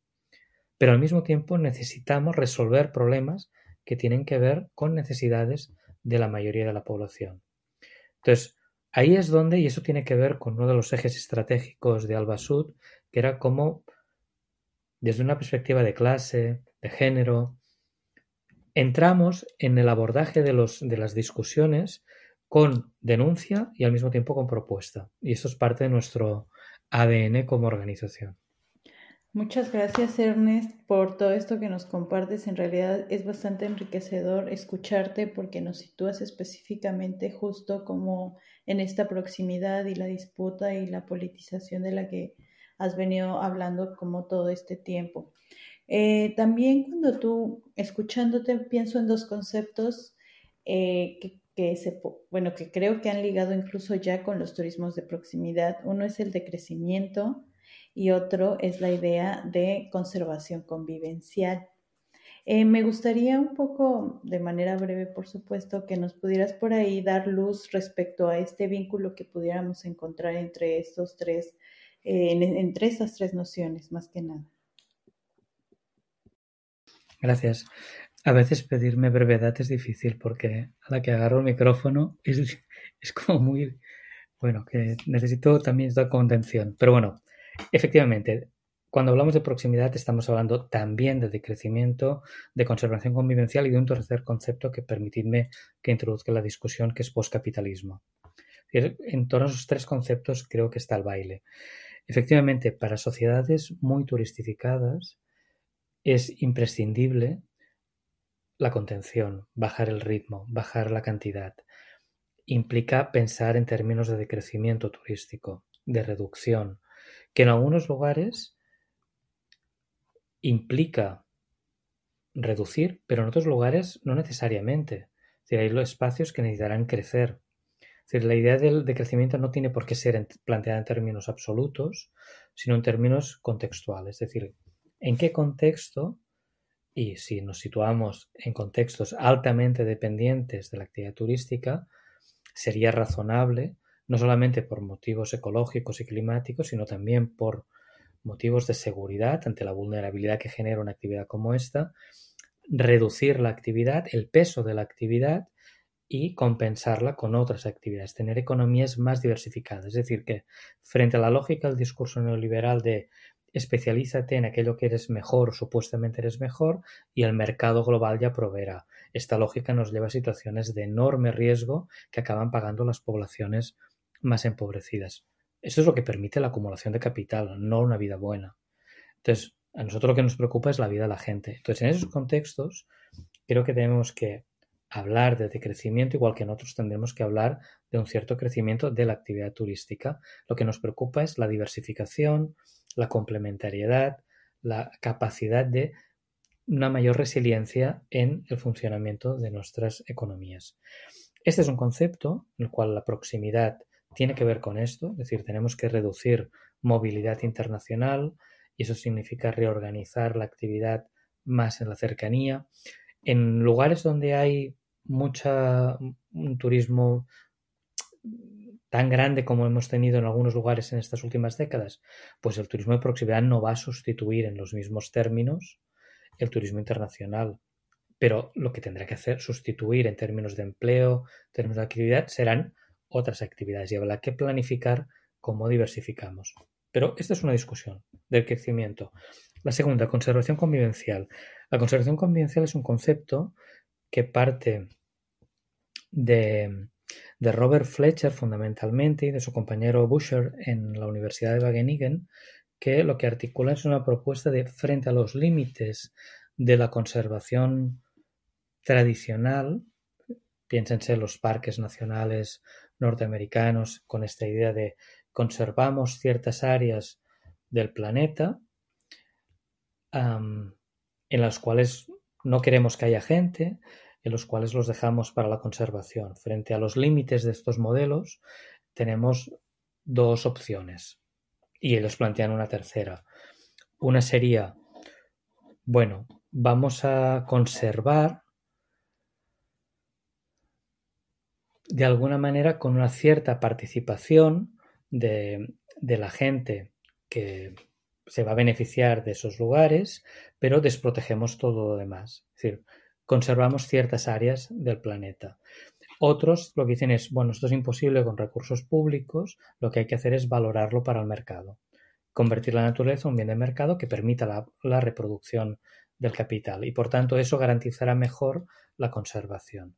Pero al mismo tiempo necesitamos resolver problemas que tienen que ver con necesidades de la mayoría de la población. Entonces, ahí es donde, y eso tiene que ver con uno de los ejes estratégicos de Alba Sud, que era cómo, desde una perspectiva de clase, de género, entramos en el abordaje de, los, de las discusiones con denuncia y al mismo tiempo con propuesta. Y eso es parte de nuestro ADN como organización. Muchas gracias, Ernest, por todo esto que nos compartes. En realidad es bastante enriquecedor escucharte porque nos sitúas específicamente justo como en esta proximidad y la disputa y la politización de la que has venido hablando como todo este tiempo. Eh, también cuando tú, escuchándote, pienso en dos conceptos eh, que, se, bueno, que creo que han ligado incluso ya con los turismos de proximidad. Uno es el de crecimiento y otro es la idea de conservación convivencial. Eh, me gustaría un poco, de manera breve, por supuesto, que nos pudieras por ahí dar luz respecto a este vínculo que pudiéramos encontrar entre estos tres, entre estas tres nociones, más que nada. Gracias. A veces pedirme brevedad es difícil porque a la que agarro el micrófono es, es como muy, bueno, que necesito también esta contención. Pero bueno, efectivamente, cuando hablamos de proximidad estamos hablando también de decrecimiento, de conservación convivencial y de un tercer concepto que permitidme que introduzca la discusión, que es postcapitalismo. En todos esos tres conceptos creo que está el baile. Efectivamente, para sociedades muy turistificadas es imprescindible la contención, bajar el ritmo, bajar la cantidad. Implica pensar en términos de decrecimiento turístico, de reducción, que en algunos lugares implica reducir, pero en otros lugares no necesariamente. Es hay los espacios que necesitarán crecer. Es la idea del decrecimiento no tiene por qué ser planteada en términos absolutos, sino en términos contextuales. Es decir, en qué contexto, y si nos situamos en contextos altamente dependientes de la actividad turística, sería razonable, no solamente por motivos ecológicos y climáticos, sino también por motivos de seguridad ante la vulnerabilidad que genera una actividad como esta, reducir la actividad, el peso de la actividad y compensarla con otras actividades, tener economías más diversificadas. Es decir, que frente a la lógica del discurso neoliberal de especialízate en aquello que eres mejor, supuestamente eres mejor, y el mercado global ya proveerá. Esta lógica nos lleva a situaciones de enorme riesgo que acaban pagando las poblaciones más empobrecidas. Eso es lo que permite la acumulación de capital, no una vida buena. Entonces, a nosotros lo que nos preocupa es la vida de la gente. Entonces, en esos contextos, creo que tenemos que hablar de decrecimiento, igual que en otros tendremos que hablar de un cierto crecimiento de la actividad turística. Lo que nos preocupa es la diversificación, la complementariedad, la capacidad de una mayor resiliencia en el funcionamiento de nuestras economías. Este es un concepto en el cual la proximidad tiene que ver con esto, es decir, tenemos que reducir movilidad internacional y eso significa reorganizar la actividad más en la cercanía. En lugares donde hay mucha un turismo tan grande como hemos tenido en algunos lugares en estas últimas décadas, pues el turismo de proximidad no va a sustituir en los mismos términos el turismo internacional. Pero lo que tendrá que hacer, sustituir en términos de empleo, en términos de actividad, serán otras actividades y habrá que planificar cómo diversificamos. Pero esta es una discusión del crecimiento. La segunda, conservación convivencial. La conservación convivencial es un concepto que parte de, Robert Fletcher fundamentalmente y de su compañero Busher en la Universidad de Wageningen, que lo que articula es una propuesta de frente a los límites de la conservación tradicional, piénsense los parques nacionales norteamericanos con esta idea de conservamos ciertas áreas del planeta en las cuales no queremos que haya gente, en los cuales los dejamos para la conservación. Frente a los límites de estos modelos tenemos dos opciones y ellos plantean una tercera. Una sería, bueno, vamos a conservar de alguna manera con una cierta participación de, la gente que se va a beneficiar de esos lugares, pero desprotegemos todo lo demás. Es decir, conservamos ciertas áreas del planeta. Otros lo que dicen es, bueno, esto es imposible con recursos públicos, lo que hay que hacer es valorarlo para el mercado, convertir la naturaleza en un bien de mercado que permita la, la reproducción del capital y por tanto eso garantizará mejor la conservación.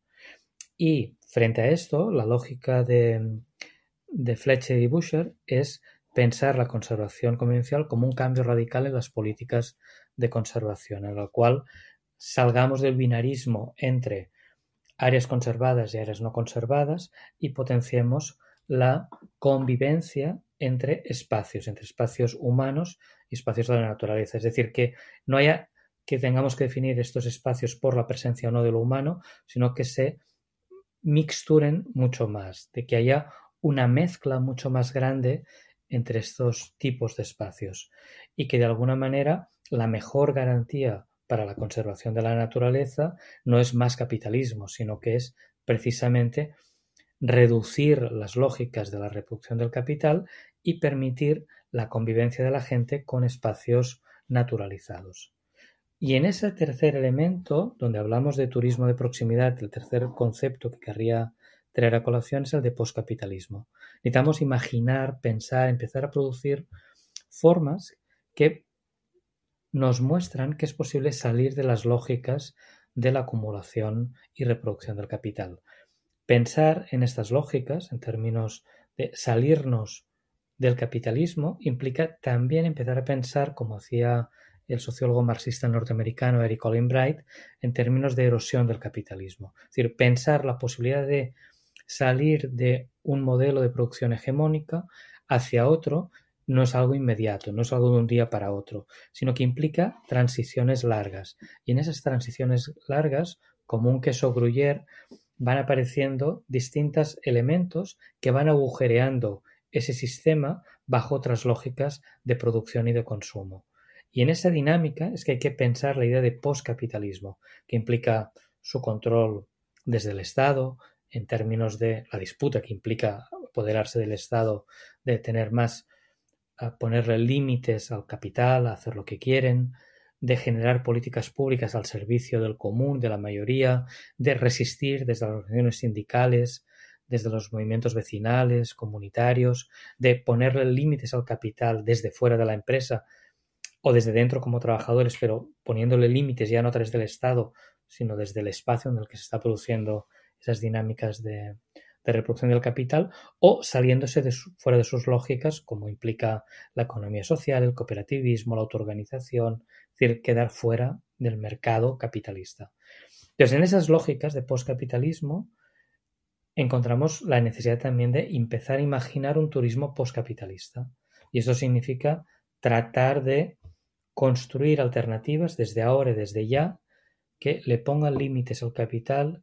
Y frente a esto, la lógica de, Fletcher y Busher es pensar la conservación convencional como un cambio radical en las políticas de conservación, en la cual salgamos del binarismo entre áreas conservadas y áreas no conservadas y potenciemos la convivencia entre espacios, entre espacios humanos y espacios de la naturaleza. Es decir, que no haya que tengamos que definir estos espacios por la presencia o no de lo humano, sino que se mixturen mucho más, de que haya una mezcla mucho más grande entre estos tipos de espacios y que de alguna manera la mejor garantía para la conservación de la naturaleza no es más capitalismo, sino que es precisamente reducir las lógicas de la reproducción del capital y permitir la convivencia de la gente con espacios naturalizados. Y en ese tercer elemento, donde hablamos de turismo de proximidad, el tercer concepto que querría traer a colación es el de postcapitalismo. Necesitamos imaginar, pensar, empezar a producir formas que nos muestran que es posible salir de las lógicas de la acumulación y reproducción del capital. Pensar en estas lógicas, en términos de salirnos del capitalismo, implica también empezar a pensar, como hacía el sociólogo marxista norteamericano Eric Olin Bright en términos de erosión del capitalismo. Es decir, pensar la posibilidad de salir de un modelo de producción hegemónica hacia otro no es algo inmediato, no es algo de un día para otro, sino que implica transiciones largas. Y en esas transiciones largas, como un queso gruyère, van apareciendo distintos elementos que van agujereando ese sistema bajo otras lógicas de producción y de consumo. Y en esa dinámica es que hay que pensar la idea de postcapitalismo, que implica su control desde el Estado, en términos de la disputa que implica apoderarse del Estado, de tener más, a ponerle límites al capital, a hacer lo que quieren, de generar políticas públicas al servicio del común, de la mayoría, de resistir desde las organizaciones sindicales, desde los movimientos vecinales, comunitarios, de ponerle límites al capital desde fuera de la empresa o desde dentro como trabajadores, pero poniéndole límites ya no a través del Estado, sino desde el espacio en el que se está produciendo esas dinámicas de, reproducción del capital, o saliéndose de fuera de sus lógicas, como implica la economía social, el cooperativismo, la autoorganización, es decir, quedar fuera del mercado capitalista. Entonces, en esas lógicas de postcapitalismo, encontramos la necesidad también de empezar a imaginar un turismo postcapitalista. Y eso significa tratar de construir alternativas desde ahora y desde ya que le pongan límites al capital,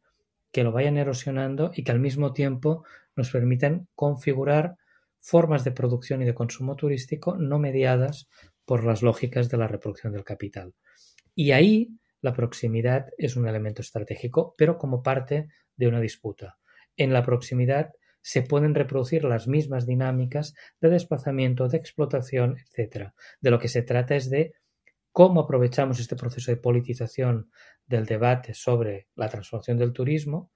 que lo vayan erosionando y que al mismo tiempo nos permitan configurar formas de producción y de consumo turístico no mediadas por las lógicas de la reproducción del capital. Y ahí la proximidad es un elemento estratégico, pero como parte de una disputa. En la proximidad se pueden reproducir las mismas dinámicas de desplazamiento, de explotación, etc. De lo que se trata es de cómo aprovechamos este proceso de politización del debate sobre la transformación del turismo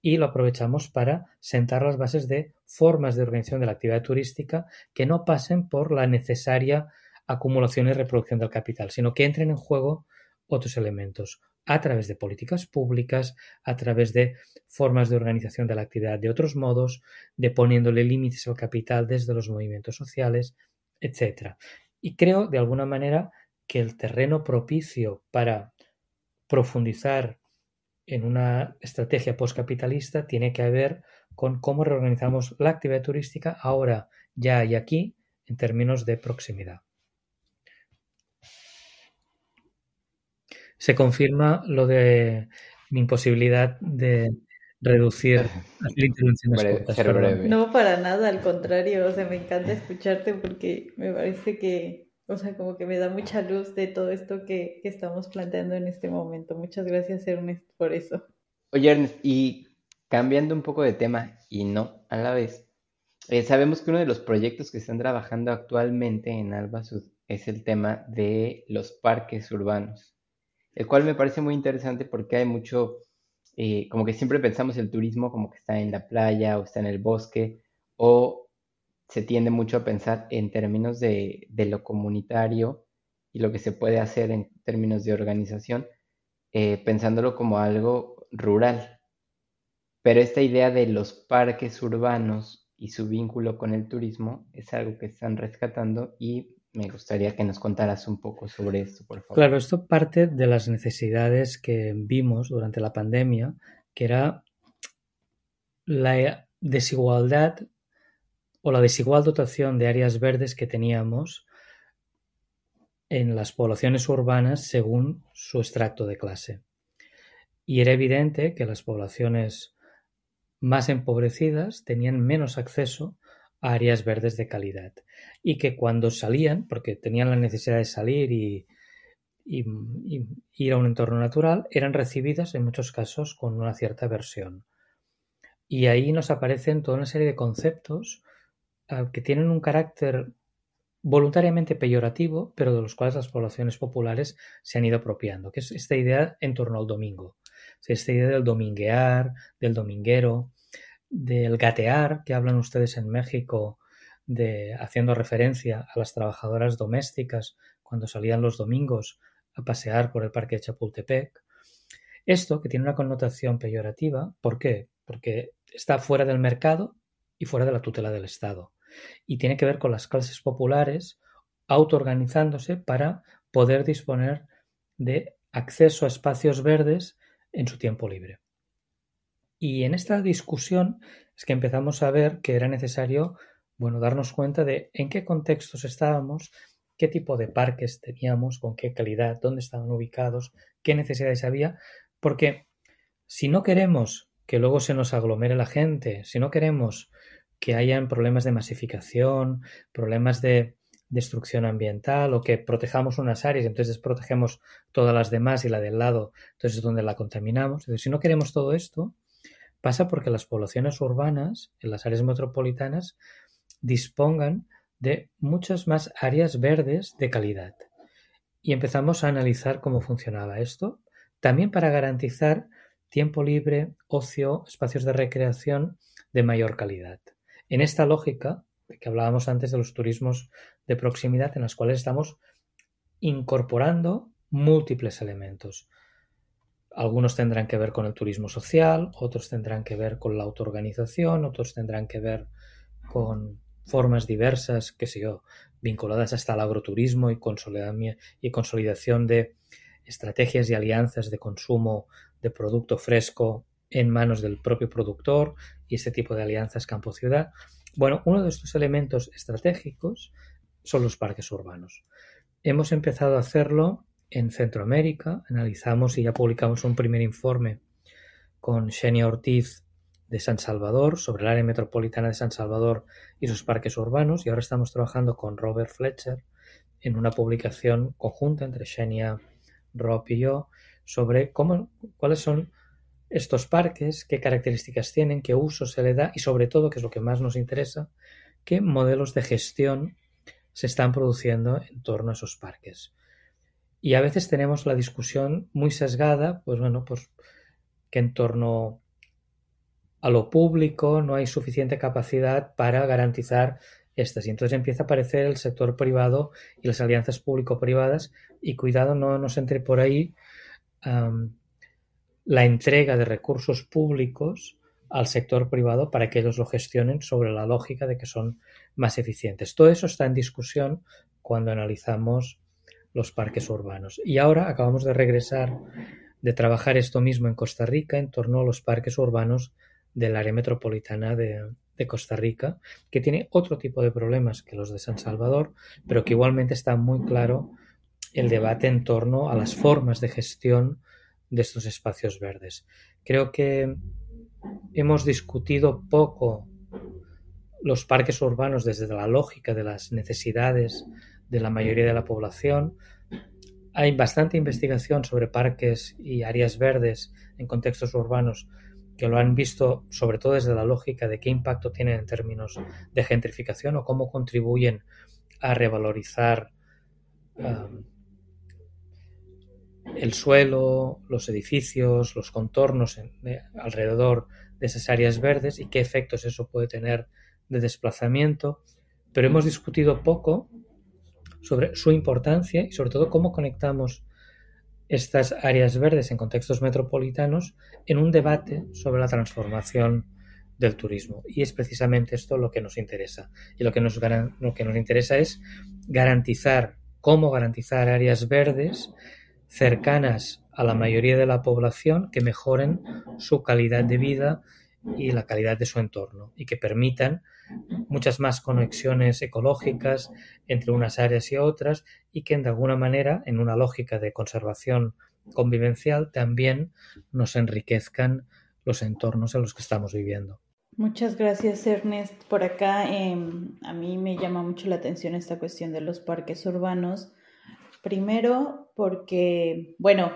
y lo aprovechamos para sentar las bases de formas de organización de la actividad turística que no pasen por la necesaria acumulación y reproducción del capital, sino que entren en juego otros elementos a través de políticas públicas, a través de formas de organización de la actividad de otros modos, de poniéndole límites al capital desde los movimientos sociales, etc. Y creo, de alguna manera, que el terreno propicio para profundizar en una estrategia postcapitalista tiene que ver con cómo reorganizamos la actividad turística ahora, ya y aquí, en términos de proximidad. Se confirma lo de mi imposibilidad de reducir No, para nada, al contrario, o sea, me encanta escucharte porque me parece que o sea, como que me da mucha luz de todo esto que, estamos planteando en este momento. Muchas gracias, Ernest, por eso. Oye, Ernest, y cambiando un poco de tema y no a la vez, eh, sabemos que uno de los proyectos que están trabajando actualmente en Alba Sud es el tema de los parques urbanos, el cual me parece muy interesante porque hay mucho, eh, como que siempre pensamos el turismo como que está en la playa o está en el bosque o se tiende mucho a pensar en términos de, lo comunitario y lo que se puede hacer en términos de organización, eh, pensándolo como algo rural. Pero esta idea de los parques urbanos y su vínculo con el turismo es algo que están rescatando y me gustaría que nos contaras un poco sobre esto, por favor. Claro, esto parte de las necesidades que vimos durante la pandemia, que era la desigualdad o la desigual dotación de áreas verdes que teníamos en las poblaciones urbanas según su extracto de clase. Y era evidente que las poblaciones más empobrecidas tenían menos acceso a áreas verdes de calidad y que cuando salían, porque tenían la necesidad de salir y, ir a un entorno natural, eran recibidas en muchos casos con una cierta aversión. Y ahí nos aparecen toda una serie de conceptos que tienen un carácter voluntariamente peyorativo, pero de los cuales las poblaciones populares se han ido apropiando, que es esta idea en torno al domingo. Esta idea del dominguear, del dominguero, del gatear, que hablan ustedes en México, de haciendo referencia a las trabajadoras domésticas cuando salían los domingos a pasear por el parque de Chapultepec. Esto que tiene una connotación peyorativa, ¿por qué? Porque está fuera del mercado y fuera de la tutela del Estado. Y tiene que ver con las clases populares autoorganizándose para poder disponer de acceso a espacios verdes en su tiempo libre. Y en esta discusión es que empezamos a ver que era necesario, bueno, darnos cuenta de en qué contextos estábamos, qué tipo de parques teníamos, con qué calidad, dónde estaban ubicados, qué necesidades había, porque si no queremos que luego se nos aglomere la gente, si no queremos que hayan problemas de masificación, problemas de destrucción ambiental o que protejamos unas áreas y entonces protegemos todas las demás y la del lado, entonces es donde la contaminamos. Entonces, si no queremos todo esto, pasa porque las poblaciones urbanas, en las áreas metropolitanas, dispongan de muchas más áreas verdes de calidad. Y empezamos a analizar cómo funcionaba esto, también para garantizar tiempo libre, ocio, espacios de recreación de mayor calidad. En esta lógica, que hablábamos antes de los turismos de proximidad, en las cuales estamos incorporando múltiples elementos. Algunos tendrán que ver con el turismo social, otros tendrán que ver con la autoorganización, otros tendrán que ver con formas diversas, qué sé yo, vinculadas hasta el agroturismo y consolidación de estrategias y alianzas de consumo de producto fresco en manos del propio productor y este tipo de alianzas campo-ciudad. Bueno, uno de estos elementos estratégicos son los parques urbanos. Hemos empezado a hacerlo en Centroamérica, analizamos y ya publicamos un primer informe con Xenia Ortiz de San Salvador sobre el área metropolitana de San Salvador y sus parques urbanos y ahora estamos trabajando con Robert Fletcher en una publicación conjunta entre Xenia, Rob y yo sobre cómo, cuáles son estos parques, qué características tienen, qué uso se le da y sobre todo, que es lo que más nos interesa, qué modelos de gestión se están produciendo en torno a esos parques. Y a veces tenemos la discusión muy sesgada, pues bueno, pues que en torno a lo público no hay suficiente capacidad para garantizar estas. Y entonces empieza a aparecer el sector privado y las alianzas público-privadas y cuidado no nos entre por ahí la entrega de recursos públicos al sector privado para que ellos lo gestionen sobre la lógica de que son más eficientes. Todo eso está en discusión cuando analizamos los parques urbanos. Y ahora acabamos de regresar de trabajar esto mismo en Costa Rica en torno a los parques urbanos del área metropolitana de, de, Costa Rica, que tiene otro tipo de problemas que los de San Salvador, pero que igualmente está muy claro el debate en torno a las formas de gestión de estos espacios verdes. Creo que hemos discutido poco los parques urbanos desde la lógica de las necesidades de la mayoría de la población. Hay bastante investigación sobre parques y áreas verdes en contextos urbanos que lo han visto sobre todo desde la lógica de qué impacto tienen en términos de gentrificación o cómo contribuyen a revalorizar um, el suelo, los edificios, los contornos alrededor de esas áreas verdes y qué efectos eso puede tener de desplazamiento, pero hemos discutido poco sobre su importancia y sobre todo cómo conectamos estas áreas verdes en contextos metropolitanos en un debate sobre la transformación del turismo. Y es precisamente esto lo que nos interesa. Y lo que nos, lo que nos interesa es garantizar, cómo garantizar áreas verdes cercanas a la mayoría de la población que mejoren su calidad de vida y la calidad de su entorno y que permitan muchas más conexiones ecológicas entre unas áreas y otras y que de alguna manera en una lógica de conservación convivencial también nos enriquezcan los entornos en los que estamos viviendo. Muchas gracias Ernest. Por acá em, a mí me llama mucho la atención esta cuestión de los parques urbanos Primero, porque, bueno,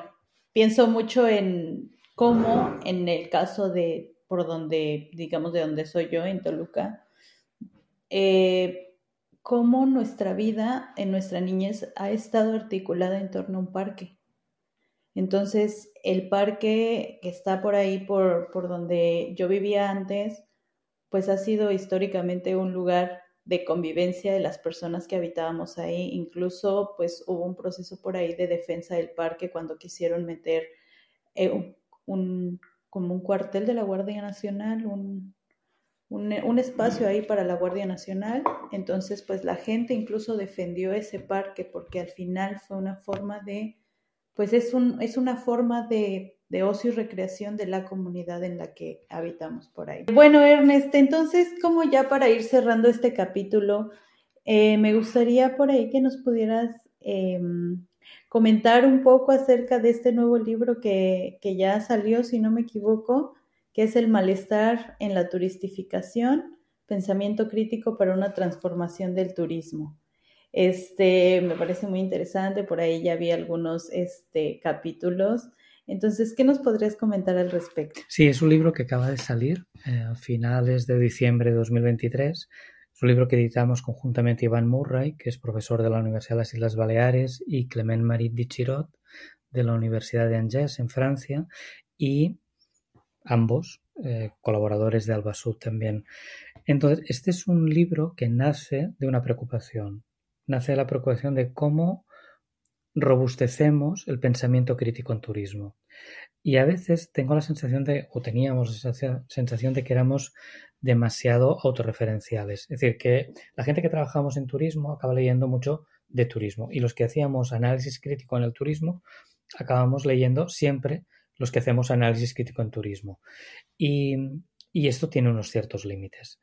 pienso mucho en cómo en el caso de, por donde, digamos, de donde soy yo, en Toluca, eh, cómo nuestra vida en nuestra niñez ha estado articulada en torno a un parque. Entonces, el parque que está por ahí, por, por donde yo vivía antes, pues ha sido históricamente un lugar de convivencia de las personas que habitábamos ahí. Incluso, pues hubo un proceso por ahí de defensa del parque cuando quisieron meter eh, un, como un cuartel de la Guardia Nacional, un, un, espacio ahí para la Guardia Nacional. Entonces, pues la gente incluso defendió ese parque porque al final fue una forma de, pues es, un, es una forma de, de ocio y recreación de la comunidad en la que habitamos por ahí. Bueno, Ernest, entonces, como ya para ir cerrando este capítulo, eh, me gustaría por ahí que nos pudieras em, comentar un poco acerca de este nuevo libro que, que ya salió, si no me equivoco, que es el malestar en la turistificación, pensamiento crítico para una transformación del turismo. Este, me parece muy interesante, por ahí ya vi algunos este, capítulos. Entonces, ¿qué nos podrías comentar al respecto? Sí, es un libro que acaba de salir eh, a finales de diciembre de 2023. Es un libro que editamos conjuntamente Iván Murray, que es profesor de la Universidad de las Islas Baleares, y Clement Marit Dichirot, de la Universidad de Angers, en Francia, y ambos eh, colaboradores de Albasud también. Entonces, este es un libro que nace de una preocupación, nace de la preocupación de cómo robustecemos el pensamiento crítico en turismo. Y a veces tengo la sensación de, o teníamos esa sensación de que éramos demasiado autorreferenciales. Es decir, que la gente que trabajamos en turismo acaba leyendo mucho de turismo y los que hacíamos análisis crítico en el turismo acabamos leyendo siempre los que hacemos análisis crítico en turismo. Y, esto tiene unos ciertos límites.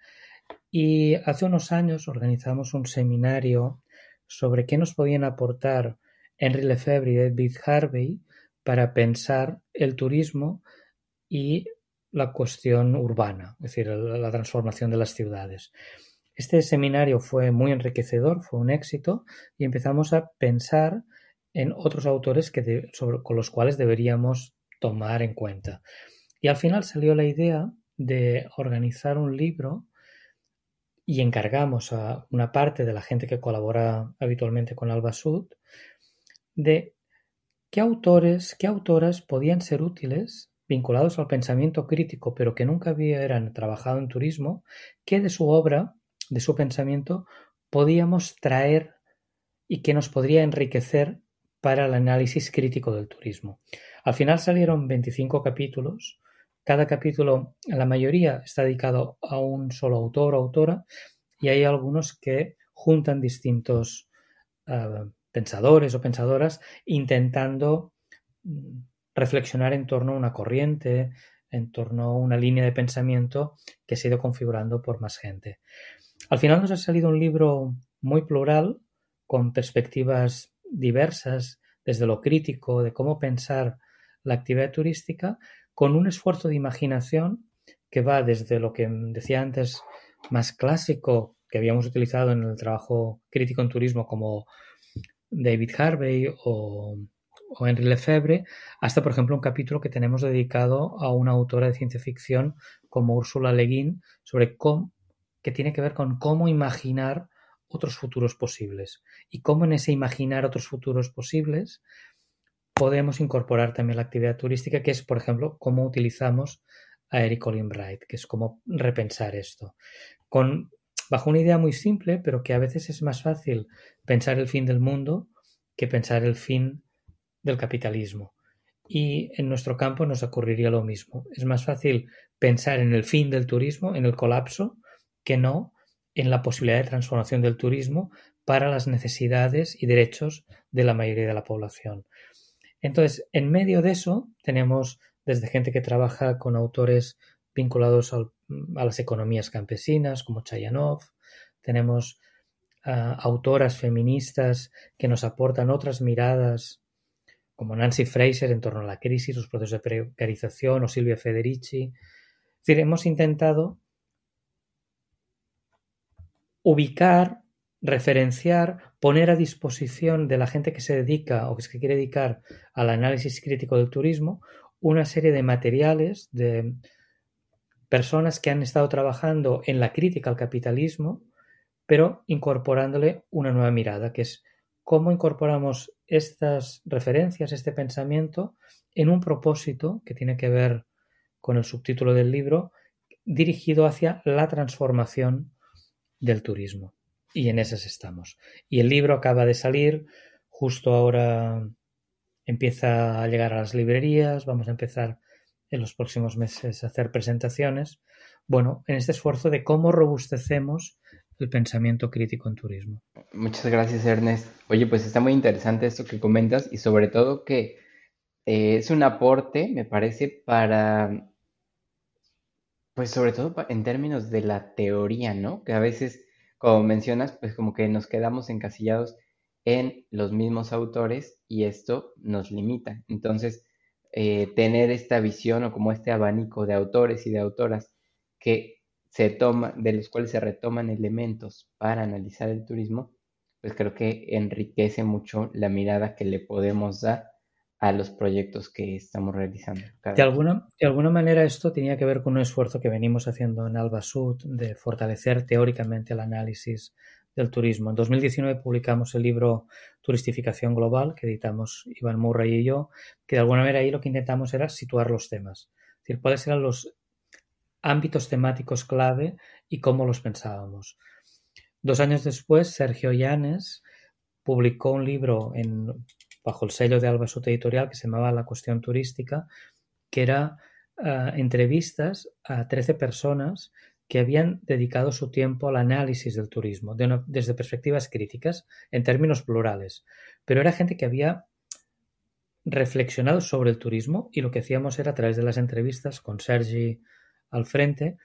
Y hace unos años organizamos un seminario sobre qué nos podían aportar Henry Lefebvre y David Harvey para pensar el turismo y la cuestión urbana, es decir, la transformación de las ciudades. Este seminario fue muy enriquecedor, fue un éxito y empezamos a pensar en otros autores que con los cuales deberíamos tomar en cuenta. Y al final salió la idea de organizar un libro y encargamos a una parte de la gente que colabora habitualmente con Alba Sud de qué autores, qué autoras podían ser útiles vinculados al pensamiento crítico, pero que nunca habían trabajado en turismo, qué de su obra, de su pensamiento, podíamos traer y que nos podría enriquecer para el análisis crítico del turismo. Al final salieron 25 capítulos. Cada capítulo, la mayoría, está dedicado a un solo autor o autora y hay algunos que juntan distintos eh, pensadores o pensadoras intentando mm, reflexionar en torno a una corriente, en torno a una línea de pensamiento que se ha ido configurando por más gente. Al final nos ha salido un libro muy plural, con perspectivas diversas, desde lo crítico, de cómo pensar la actividad turística con un esfuerzo de imaginación que va desde lo que decía antes más clásico que habíamos utilizado en el trabajo crítico en turismo como David Harvey o, Henry Lefebvre, hasta por ejemplo un capítulo que tenemos dedicado a una autora de ciencia ficción como Ursula Le Guin sobre cómo, que tiene que ver con cómo imaginar otros futuros posibles y cómo en ese imaginar otros futuros posibles podemos incorporar también la actividad turística, que es, por ejemplo, cómo utilizamos a Eric Olin Bright, que es cómo repensar esto. Con, bajo una idea muy simple, pero que a veces es más fácil pensar el fin del mundo que pensar el fin del capitalismo. Y en nuestro campo nos ocurriría lo mismo. Es más fácil pensar en el fin del turismo, en el colapso, que no en la posibilidad de transformación del turismo para las necesidades y derechos de la mayoría de la población. Entonces, en medio de eso, tenemos desde gente que trabaja con autores vinculados a las economías campesinas, como Chayanov, tenemos ah, autoras feministas que nos aportan otras miradas, como Nancy Fraser en torno a la crisis, los procesos de precarización, o Silvia Federici. Es decir, hemos intentado ubicar referenciar, poner a disposición de la gente que se dedica o que se quiere dedicar al análisis crítico del turismo una serie de materiales de personas que han estado trabajando en la crítica al capitalismo pero incorporándole una nueva mirada, que es cómo incorporamos estas referencias, este pensamiento, en un propósito que tiene que ver con el subtítulo del libro, dirigido hacia la transformación del turismo. Y en esas estamos. Y el libro acaba de salir, justo ahora empieza a llegar a las librerías, vamos a empezar en los próximos meses hacer presentaciones. Bueno, en este esfuerzo de cómo robustecemos el pensamiento crítico en turismo. Muchas gracias, Ernest. Oye, pues está muy interesante esto que comentas y sobre todo que eh, es un aporte, me parece, para, pues sobre todo en términos de la teoría, ¿no? Que a veces, como mencionas, pues como que nos quedamos encasillados en los mismos autores y esto nos limita. Entonces, eh, tener esta visión o como este abanico de autores y de autoras que se toma, de los cuales se retoman elementos para analizar el turismo, pues creo que enriquece mucho la mirada que le podemos dar a los proyectos que estamos realizando. De alguna, de alguna manera esto tenía que ver con un esfuerzo que venimos haciendo en Alba Sud de fortalecer teóricamente el análisis del turismo. En 2019 publicamos el libro Turistificación Global que editamos Iván Murray y yo, que de alguna manera ahí lo que intentamos era situar los temas. Es decir, cuáles eran los ámbitos temáticos clave y cómo los pensábamos. Dos años después, Sergio Llanes publicó un libro bajo el sello de Alba Sud Editorial que se llamaba La cuestión turística, que era eh, entrevistas a 13 personas que habían dedicado su tiempo al análisis del turismo desde perspectivas críticas, en términos plurales. Pero era gente que había reflexionado sobre el turismo y lo que hacíamos era a través de las entrevistas con Sergi al frente,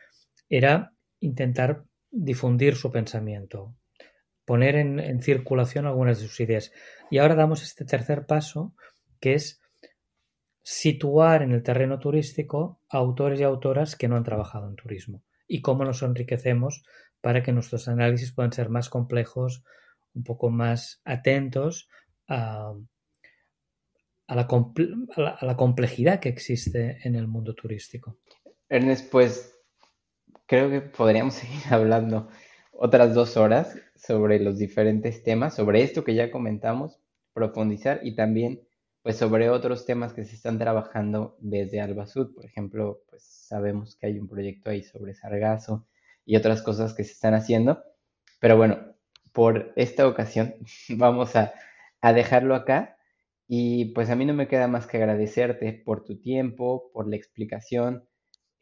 era intentar difundir su pensamiento, poner en, en circulación algunas de sus ideas. Y ahora damos este tercer paso, que es situar en el terreno turístico a autores y autoras que no han trabajado en turismo y cómo nos enriquecemos para que nuestros análisis puedan ser más complejos, un poco más atentos a, la, complejidad que existe en el mundo turístico. Ernest, pues creo que podríamos seguir hablando otras dos horas sobre los diferentes temas, sobre esto que ya comentamos, profundizar y también pues sobre otros temas que se están trabajando desde Alba Sud. Por ejemplo, pues sabemos que hay un proyecto ahí sobre sargazo y otras cosas que se están haciendo. Pero bueno, por esta ocasión vamos a, dejarlo acá. Y pues a mí no me queda más que agradecerte por tu tiempo, por la explicación.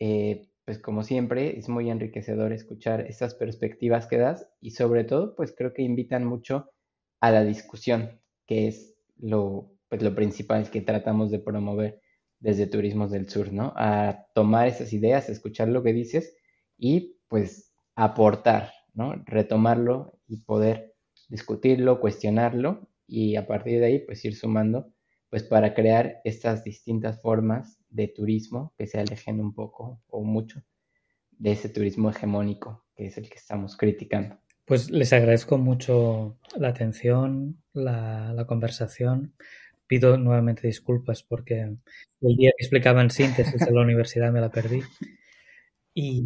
Eh, pues como siempre, es muy enriquecedor escuchar estas perspectivas que das y sobre todo, pues creo que invitan mucho a la discusión, que es lo, pues lo principal que tratamos de promover desde Turismos del Sur, ¿no? A tomar esas ideas, escuchar lo que dices y pues aportar, ¿no? Retomarlo y poder discutirlo, cuestionarlo y a partir de ahí pues ir sumando pues para crear estas distintas formas de turismo que se alejen un poco o mucho de ese turismo hegemónico que es el que estamos criticando. Pues les agradezco mucho la atención, la, la conversación pido nuevamente disculpas porque el día que explicaban síntesis en la universidad me la perdí. Y,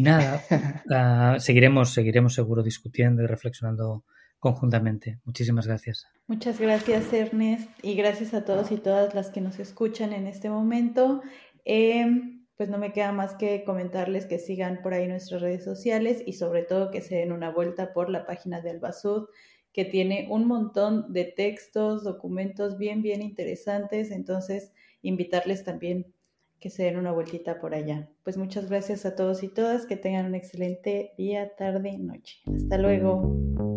nada, ah, seguiremos, seguiremos seguro discutiendo y reflexionando conjuntamente. Muchísimas gracias. Muchas gracias, Ernest, y gracias a todos y todas las que nos escuchan en este momento. Em, pues no me queda más que comentarles que sigan por ahí nuestras redes sociales y sobre todo que se den una vuelta por la página del Basud que tiene un montón de textos, documentos bien, bien interesantes. Entonces, invitarles también que se den una vueltita por allá. Pues muchas gracias a todos y todas, que tengan un excelente día, tarde, noche. Hasta luego.